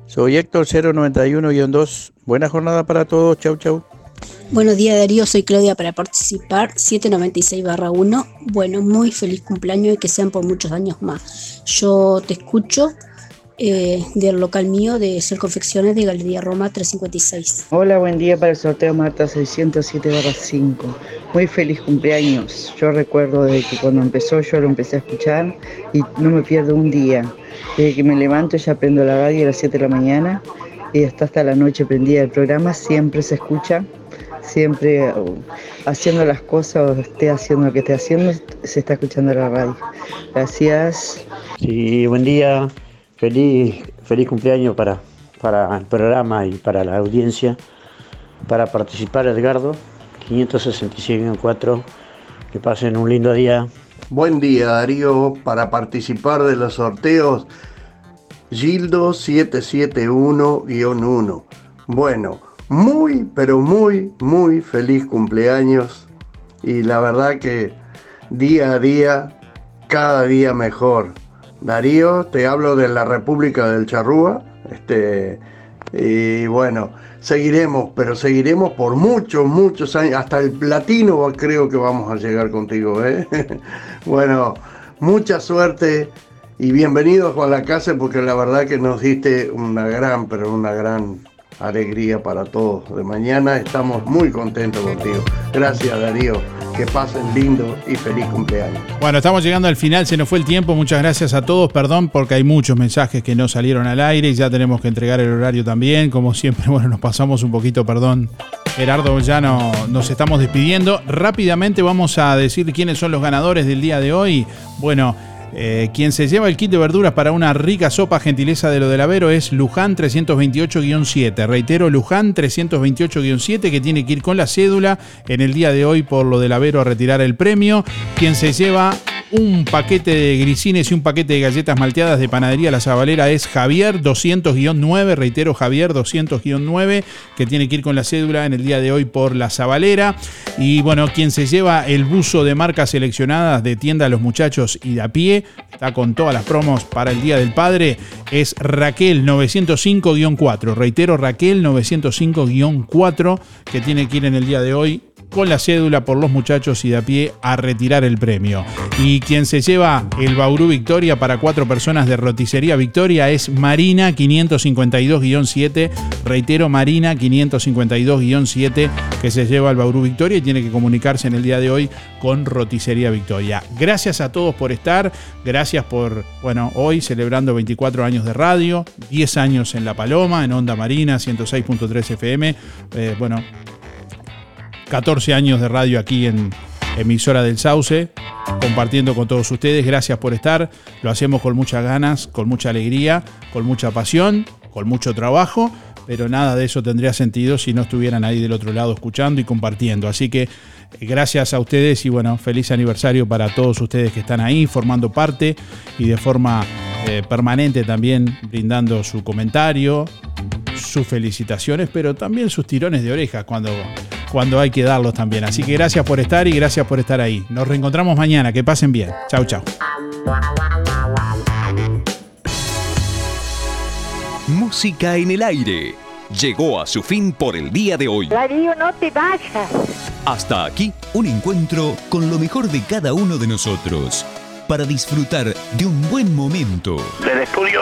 Soy Héctor 091-2. Buena jornada para todos. Chau, chau. Buenos días Darío, soy Claudia para participar 796-1. Bueno, muy feliz cumpleaños y que sean por muchos años más. Yo te escucho eh, del local mío de Ser Confecciones de Galería Roma 356. Hola, buen día para el sorteo Marta 607-5. Muy feliz cumpleaños. Yo recuerdo desde que cuando empezó yo lo empecé a escuchar y no me pierdo un día. Desde que me levanto ya prendo la radio a las 7 de la mañana y hasta hasta la noche prendida el programa, siempre se escucha, siempre uh, haciendo las cosas o esté haciendo lo que esté haciendo, se está escuchando la radio. Gracias. Sí, buen día. Feliz, feliz cumpleaños para, para el programa y para la audiencia. Para participar, Edgardo, 566-4. Que pasen un lindo día. Buen día, Darío. Para participar de los sorteos, Gildo 771-1. Bueno, muy, pero muy, muy feliz cumpleaños. Y la verdad que día a día, cada día mejor. Darío, te hablo de la República del Charrúa. Este, y bueno, seguiremos, pero seguiremos por muchos, muchos años. Hasta el platino creo que vamos a llegar contigo. ¿eh? bueno, mucha suerte y bienvenido Juan la Casa porque la verdad que nos diste una gran, pero una gran alegría para todos. De mañana estamos muy contentos contigo. Gracias Darío. Que pasen lindo y feliz cumpleaños. Bueno, estamos llegando al final, se nos fue el tiempo. Muchas gracias a todos. Perdón porque hay muchos mensajes que no salieron al aire y ya tenemos que entregar el horario también. Como siempre, bueno, nos pasamos un poquito, perdón. Gerardo, ya no, nos estamos despidiendo. Rápidamente vamos a decir quiénes son los ganadores del día de hoy. Bueno, eh, quien se lleva el kit de verduras para una rica sopa gentileza de lo del Avero es Luján 328-7. Reitero, Luján 328-7 que tiene que ir con la cédula en el día de hoy por lo del Avero a retirar el premio. Quien se lleva un paquete de grisines y un paquete de galletas malteadas de panadería La Zabalera es Javier 200-9, reitero Javier 200-9, que tiene que ir con la cédula en el día de hoy por La Zabalera. Y bueno, quien se lleva el buzo de marcas seleccionadas de tienda a los muchachos y de a pie, está con todas las promos para el Día del Padre, es Raquel 905-4, reitero Raquel 905-4, que tiene que ir en el día de hoy con la cédula por los muchachos y de a pie a retirar el premio. Y quien se lleva el Bauru Victoria para cuatro personas de Roticería Victoria es Marina 552-7. Reitero, Marina 552-7 que se lleva el Bauru Victoria y tiene que comunicarse en el día de hoy con Roticería Victoria. Gracias a todos por estar, gracias por, bueno, hoy celebrando 24 años de radio, 10 años en La Paloma, en Onda Marina 106.3 FM. Eh, bueno, 14 años de radio aquí en emisora del Sauce, compartiendo con todos ustedes. Gracias por estar. Lo hacemos con muchas ganas, con mucha alegría, con mucha pasión, con mucho trabajo, pero nada de eso tendría sentido si no estuvieran ahí del otro lado escuchando y compartiendo. Así que gracias a ustedes y bueno, feliz aniversario para todos ustedes que están ahí formando parte y de forma eh, permanente también brindando su comentario, sus felicitaciones, pero también sus tirones de orejas cuando, cuando hay que darlos también. Así que gracias por estar y gracias por estar ahí. Nos reencontramos mañana. Que pasen bien. Chau, chau. Música en el aire. llegó a su fin por el día de hoy. Darío, no te vayas. Hasta aquí un encuentro con lo mejor de cada uno de nosotros para disfrutar de un buen momento. Del estudio,